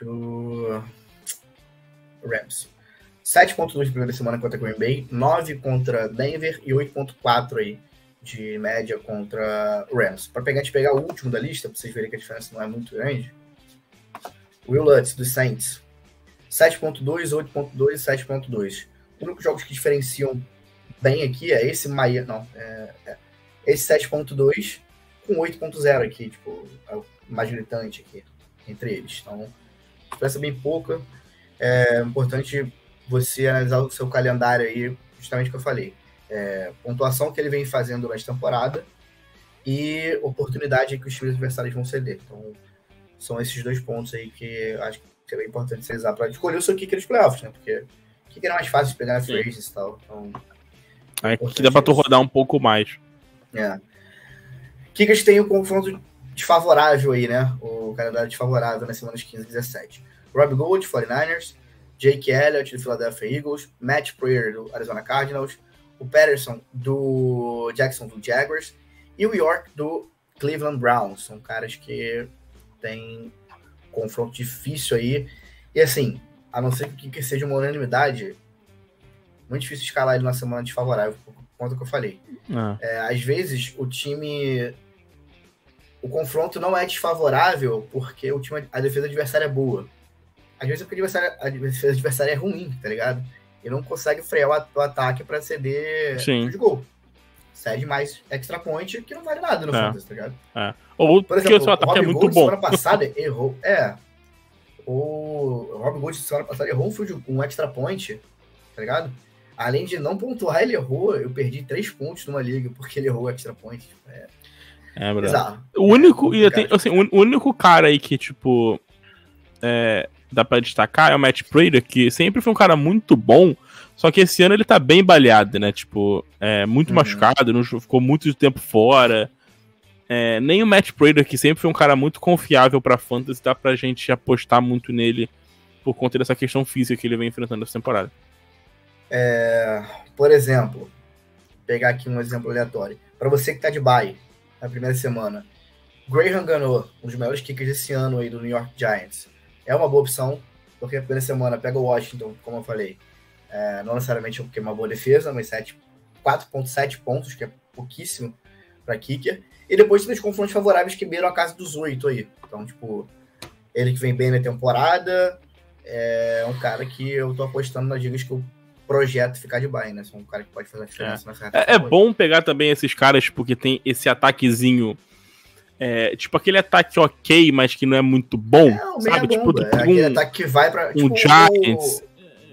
Do Rams. 7.2 na primeira semana contra Green Bay, 9 contra Denver e 8.4 aí de média contra o Rams. Para pegar, pegar o último da lista, para vocês verem que a diferença não é muito grande. Will Lutz, dos Saints. 7.2, 8.2 e 7.2. Os únicos jogos que diferenciam bem aqui é esse Miami, não, é, é esse 7.2 com 8.0 aqui, tipo, é o mais gritante aqui entre eles. Então, diferença bem pouca. É importante você analisar o seu calendário aí, justamente o que eu falei é, pontuação que ele vem fazendo durante a temporada e oportunidade que os times adversários vão ceder. Então, são esses dois pontos aí que acho que é bem importante usar para escolher o seu kicker dos playoffs, né? Porque o kicker é mais fácil de pegar phrases e tal. Então, é que dá para tu rodar um pouco mais. É. Kickers tem o confronto desfavorável aí, né? O calendário desfavorável nas semanas 15 e 17. Rob Gold, 49ers, Jake Elliott, do Philadelphia Eagles, Matt Prayer, do Arizona Cardinals, o Patterson do Jacksonville Jaguars e o York do Cleveland Browns. São caras que têm confronto difícil aí. E assim, a não ser que, seja uma unanimidade, muito difícil escalar ele na semana desfavorável, por conta que eu falei. Ah. É, às vezes o time. O confronto não é desfavorável porque o time, a defesa adversária é boa. Às vezes é porque a defesa adversária é ruim, tá ligado? E não consegue frear o, ataque para ceder Sim. de gol. Cede mais extra point que não vale nada no é. Fantasy, tá ligado? É. Ou Por exemplo, o seu ataque o é muito Gold, bom. semana passada errou. É. O Rob Gold semana passada errou um, um extra point, tá ligado? Além de não pontuar, ele errou. Eu perdi três pontos numa liga porque ele errou o extra point. É, é verdade. O único, e tem, assim, o único cara aí que, tipo, é, dá para destacar é o Matt Prater, que sempre foi um cara muito bom, só que esse ano ele tá bem baleado, né? Tipo, é, muito uhum. machucado, não ficou muito tempo fora. É, nem o Matt Prater, que sempre foi um cara muito confiável pra Fantasy, dá pra gente apostar muito nele por conta dessa questão física que ele vem enfrentando essa temporada. É, por exemplo, pegar aqui um exemplo aleatório. Para você que tá de bye na primeira semana, Graham ganhou um dos melhores kickers desse ano aí do New York Giants é uma boa opção, porque a primeira semana pega o Washington, como eu falei, é, não necessariamente porque é uma boa defesa, mas 4.7 pontos, que é pouquíssimo para kicker. E depois tem os confrontos favoráveis que beiram a casa dos oito aí. Então, tipo, ele que vem bem na temporada, é um cara que eu tô apostando nas ligas que eu projeto ficar de bye, né? São um cara que pode fazer a diferença é. nessa é, é bom pegar também esses caras porque tem esse ataquezinho. É, tipo aquele ataque ok, mas que não é muito bom. É, sabe? Tipo, bomba. é aquele ataque que vai pra. Um tipo, Giants.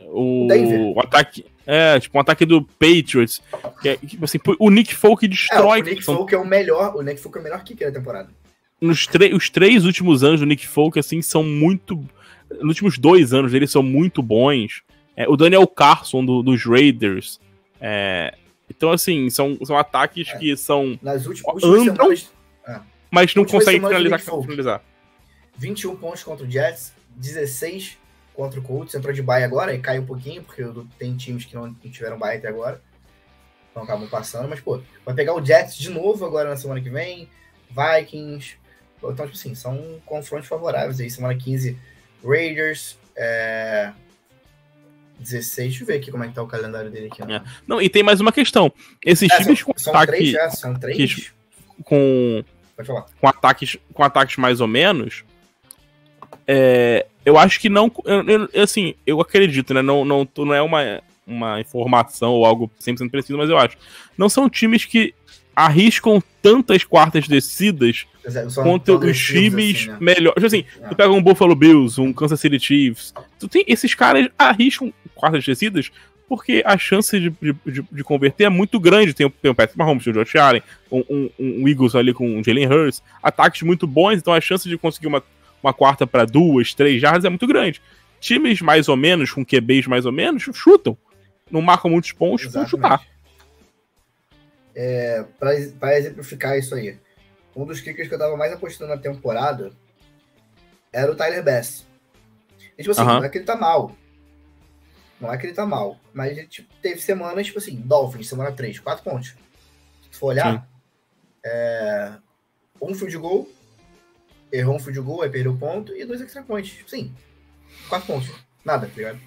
O, o, o ataque. É, tipo um ataque do Patriots. Que é, tipo assim, o Nick Folk destrói. É, o Nick Folk é o melhor. O Nick Folk é o melhor kicker da temporada. Nos os três últimos anos do Nick Folk, assim, são muito. Nos últimos dois anos dele são muito bons. É, o Daniel Carson do, dos Raiders. É, então, assim, são, são ataques que são. Nas últimas, andam, semanas. Mas não conseguem finalizar, finalizar. 21 pontos contra o Jets, 16 contra o Colts. Entrou de bye agora e cai um pouquinho, porque tem times que não tiveram bye até agora. Então acabam passando. Mas, pô, vai pegar o Jets de novo agora na semana que vem. Vikings. Então, tipo assim, são confrontos favoráveis aí. Semana 15, Raiders. É... 16, deixa eu ver aqui como é que tá o calendário dele aqui. É. Não, e tem mais uma questão. Esses é, times são, com são ataque, três já, são três. Com, com ataques com ataques mais ou menos. É, eu acho que não. Eu, eu, assim, eu acredito, né? Não, não, não é uma, uma informação ou algo 100% preciso, mas eu acho. Não são times que arriscam tantas quartas descidas contra os times assim, né? melhores. Tipo assim, é. tu pega um Buffalo Bills, um Kansas City Chiefs, tu tem, esses caras arriscam quartas descidas porque a chance de, de, de, converter é muito grande. Tem, tem o Patrick Mahomes, o Josh Allen, um, um, um Eagles ali com o Jalen Hurts, ataques muito bons, então a chance de conseguir uma, uma quarta para duas, três jardas é muito grande. Times mais ou menos, com QBs mais ou menos, chutam. Não marcam muitos pontos, Exatamente. vão chutar é, para exemplificar isso aí. Um dos kickers que eu tava mais apostando na temporada era o Tyler Bass. E, tipo assim, uhum. não é que ele tá mal. Não é que ele tá mal. Mas ele tipo, teve semanas, tipo assim, Dolphins, semana 3, 4 pontos. Se for olhar, é, um field goal, errou um field goal, aí perdeu ponto, e dois extra points. Tipo assim, 4 pontos. Nada, tá ligado?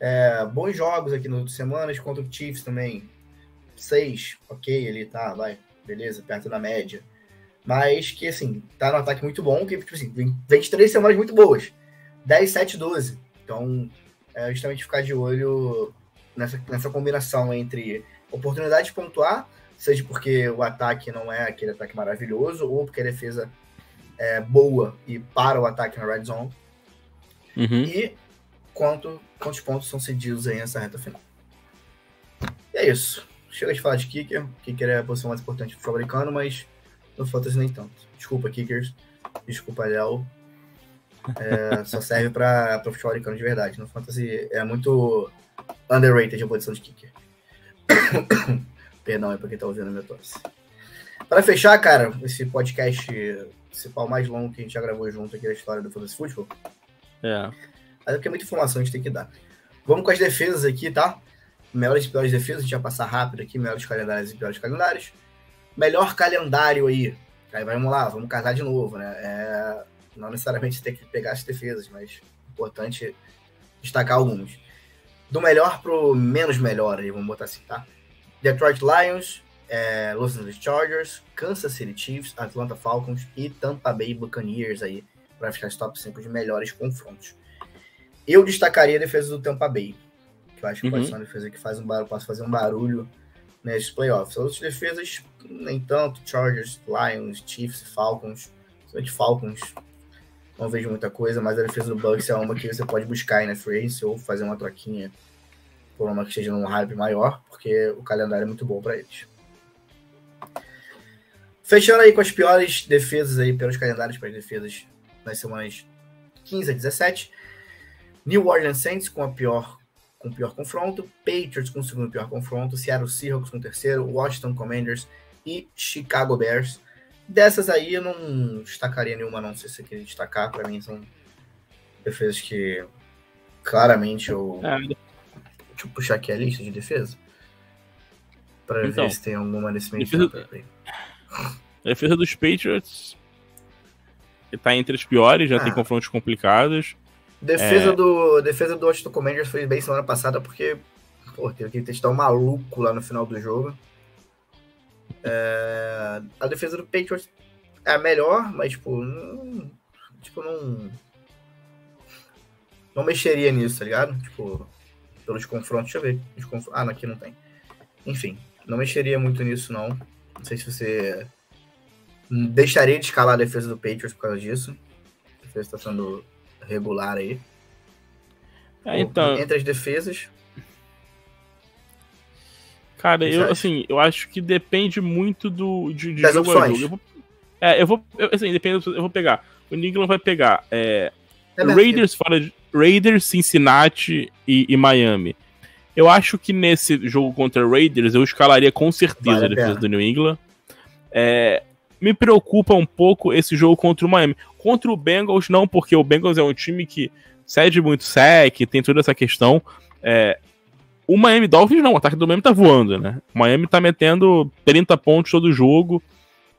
É, bons jogos aqui nas outras semanas, contra o Chiefs também. 6, ok, ele tá, vai, beleza, perto da média. Mas que, assim, tá no ataque muito bom, que, tipo assim, vem de três semanas muito boas. 10, 7, 12. Então, é justamente ficar de olho nessa, nessa combinação entre oportunidade de pontuar, seja porque o ataque não é aquele ataque maravilhoso, ou porque a defesa é boa e para o ataque na red zone. Uhum. E quanto, quantos pontos são cedidos aí nessa reta final. E é isso chega de falar de kicker. Kicker é a posição mais importante do futebol americano, mas no fantasy nem tanto. Desculpa, kickers. Desculpa, Léo. É, só serve para futebol americano de verdade. No fantasy é muito underrated a posição de kicker. Perdão, é porque tá ouvindo a minha tosse. Para fechar, cara, esse podcast principal mais longo que a gente já gravou junto aqui na história do Fantasy Football. É. Mas é porque é muita informação a gente tem que dar. Vamos com as defesas aqui, tá? melhores e piores defesas, a gente vai passar rápido aqui, melhores calendários e piores calendários. Melhor calendário aí. Aí vamos lá, vamos casar de novo, né? É, não necessariamente tem que pegar as defesas, mas é importante destacar alguns. Do melhor pro menos melhor aí, vamos botar assim, tá? Detroit Lions, é, Los Angeles Chargers, Kansas City Chiefs, Atlanta Falcons e Tampa Bay Buccaneers aí, para ficar top 5 de melhores confrontos. Eu destacaria a defesa do Tampa Bay que eu acho que uhum. pode ser uma defesa que faz um barulho, possa fazer um barulho nesses playoffs. As outras defesas, nem tanto, Chargers, Lions, Chiefs, Falcons, de Falcons, não vejo muita coisa, mas a defesa do Bucks é uma que você pode buscar na free ou fazer uma troquinha por uma que esteja num hype maior, porque o calendário é muito bom para eles. Fechando aí com as piores defesas aí pelos calendários para as defesas nas semanas 15 a 17. New Orleans Saints com a pior com o pior confronto, Patriots com o segundo pior confronto, Seattle Seahawks com o terceiro, Washington Commanders e Chicago Bears. Dessas aí eu não destacaria nenhuma, não sei se você queria destacar. Para mim são defesas que claramente eu. É. Deixa eu puxar aqui a lista de defesa. Para então, ver se tem alguma nesse meio defesa, A defesa dos Patriots está entre as piores, já ah. tem confrontos complicados. Defesa, é... do, defesa do Washington Commanders foi bem semana passada porque pô, teve que testar um maluco lá no final do jogo. É, a defesa do Patriots é a melhor, mas, tipo, não, tipo, não. Não mexeria nisso, tá ligado? Tipo, pelos confrontos. Deixa eu ver. Ah, aqui não tem. Enfim, não mexeria muito nisso, não. Não sei se você deixaria de escalar a defesa do Patriots por causa disso. A defesa está sendo regular aí. É, então... Entre as defesas. Cara, eu, assim, eu acho que depende muito do de, de jogo opções. a jogo. Eu vou, é, eu vou. Eu, assim, depende, eu vou pegar. O New vai pegar é, é Raiders fora de, Raiders, Cincinnati e, e, Miami. Eu acho que nesse jogo contra Raiders eu escalaria com certeza vale a defesa do New England. É, me preocupa um pouco esse jogo contra o Miami. Contra o Bengals, não, porque o Bengals é um time que cede muito sec, tem toda essa questão. É, o Miami Dolphins não, o ataque do Miami tá voando, né? O Miami tá metendo 30 pontos todo jogo.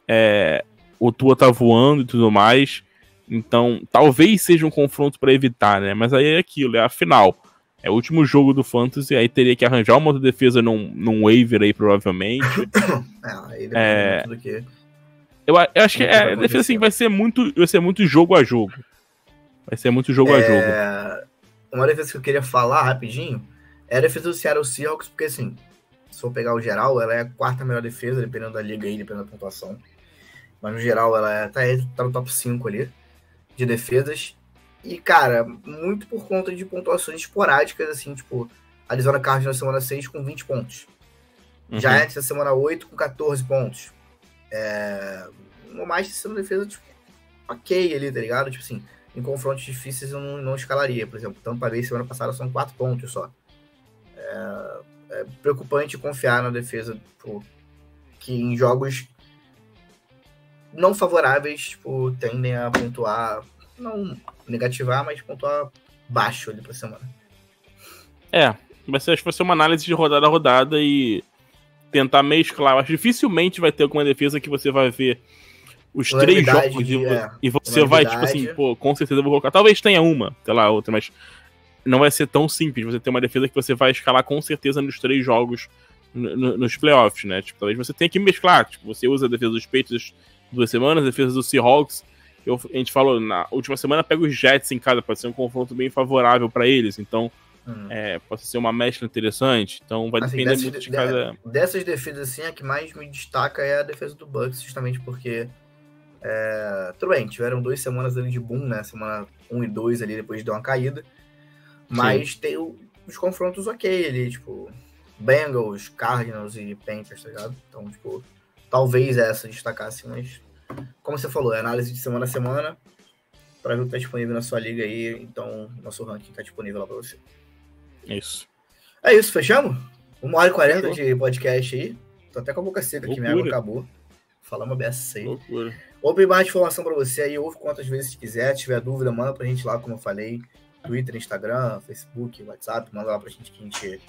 É, o Tua tá voando e tudo mais. Então, talvez seja um confronto para evitar, né? Mas aí é aquilo, é a final. É o último jogo do Fantasy, aí teria que arranjar uma outra defesa num, num waiver aí, provavelmente. é, é... do que... Eu, eu acho que é, a defesa assim, vai ser muito. Vai ser muito jogo a jogo. Vai ser muito jogo é... a jogo. Uma defesa que eu queria falar rapidinho é a defesa do Seattle Seahawks, porque assim, se for pegar o geral, ela é a quarta melhor defesa, dependendo da liga aí, dependendo da pontuação. Mas no geral, ela é, tá, tá no top 5 ali de defesas. E, cara, muito por conta de pontuações esporádicas, assim, tipo, a Arizona Cardinals na semana 6 com 20 pontos. Uhum. Giants na semana 8 com 14 pontos. É... No mais, sendo defesa, tipo, ok ali, tá ligado? Tipo assim, em confrontos difíceis eu não, não escalaria. Por exemplo, Tampa Bay semana passada são 4 pontos só. É, é preocupante confiar na defesa, tipo, que em jogos não favoráveis, tipo, tendem a pontuar, não negativar, mas pontuar baixo ali pra semana. É, vai ser, acho que vai ser uma análise de rodada a rodada e tentar mesclar. acho que dificilmente vai ter alguma defesa que você vai ver os três jogos de, é, e você vai, tipo assim, pô, com certeza eu vou colocar. Talvez tenha uma, sei lá, outra, mas não vai ser tão simples. Você ter uma defesa que você vai escalar com certeza nos três jogos nos playoffs, né? Tipo, talvez você tenha que mesclar. Tipo, você usa a defesa dos Patriots duas semanas, a defesa do Seahawks. Eu, a gente falou, na última semana pega os Jets em casa, pode ser um confronto bem favorável para eles, então hum. é, pode ser uma mescla interessante. Então vai assim, depender dessas, muito de cada. Dessas defesas, assim, a que mais me destaca é a defesa do Bucks, justamente porque. É, tudo bem, tiveram duas semanas ali de boom, né? Semana 1 e 2 ali, depois deu uma caída. Mas Sim. tem o, os confrontos ok ali, tipo, Bengals, Cardinals e Panthers, tá ligado? Então, tipo, talvez essa destacasse, mas como você falou, é análise de semana a semana para ver o que está disponível na sua liga aí, então nosso ranking está disponível lá para você. Isso. É isso, fechamos? Uma hora e quarenta de podcast aí. Tô até com a boca seca aqui, minha água acabou. Falamos beça aí. Loucura. Open bar de informação para você aí, ouve quantas vezes quiser. Se tiver dúvida, manda pra gente lá, como eu falei. Twitter, Instagram, Facebook, WhatsApp, manda lá pra gente que a gente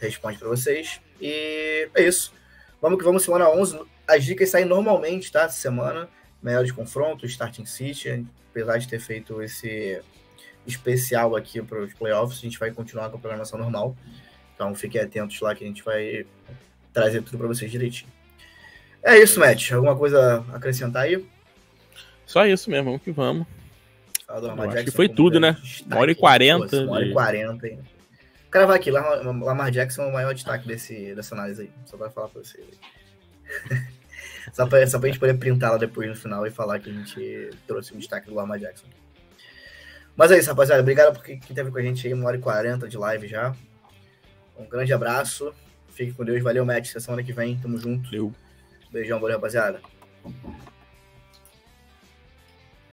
responde para vocês. E é isso. Vamos que vamos, semana 11. As dicas saem normalmente, tá? Semana. Melhor de confronto, Starting City. Apesar de ter feito esse especial aqui para os playoffs, a gente vai continuar com a programação normal. Então fiquem atentos lá que a gente vai trazer tudo para vocês direitinho. É isso, Matt. Alguma coisa a acrescentar aí? Só isso mesmo, vamos que vamos. Acho que foi tudo, né? Uma hora e quarenta. Uma hora e quarenta, hein? Cravar aqui, Lamar Jackson é o maior destaque desse, dessa análise aí. Só pra falar pra vocês. só, pra, só pra gente poder printá-la depois no final e falar que a gente trouxe um destaque do Lamar Jackson. Mas é isso, rapaziada. Obrigado por quem esteve com a gente aí, uma hora e quarenta de live já. Um grande abraço. Fique com Deus. Valeu, Matt. Até semana que vem. Tamo junto. Valeu. Beijão, valeu, rapaziada.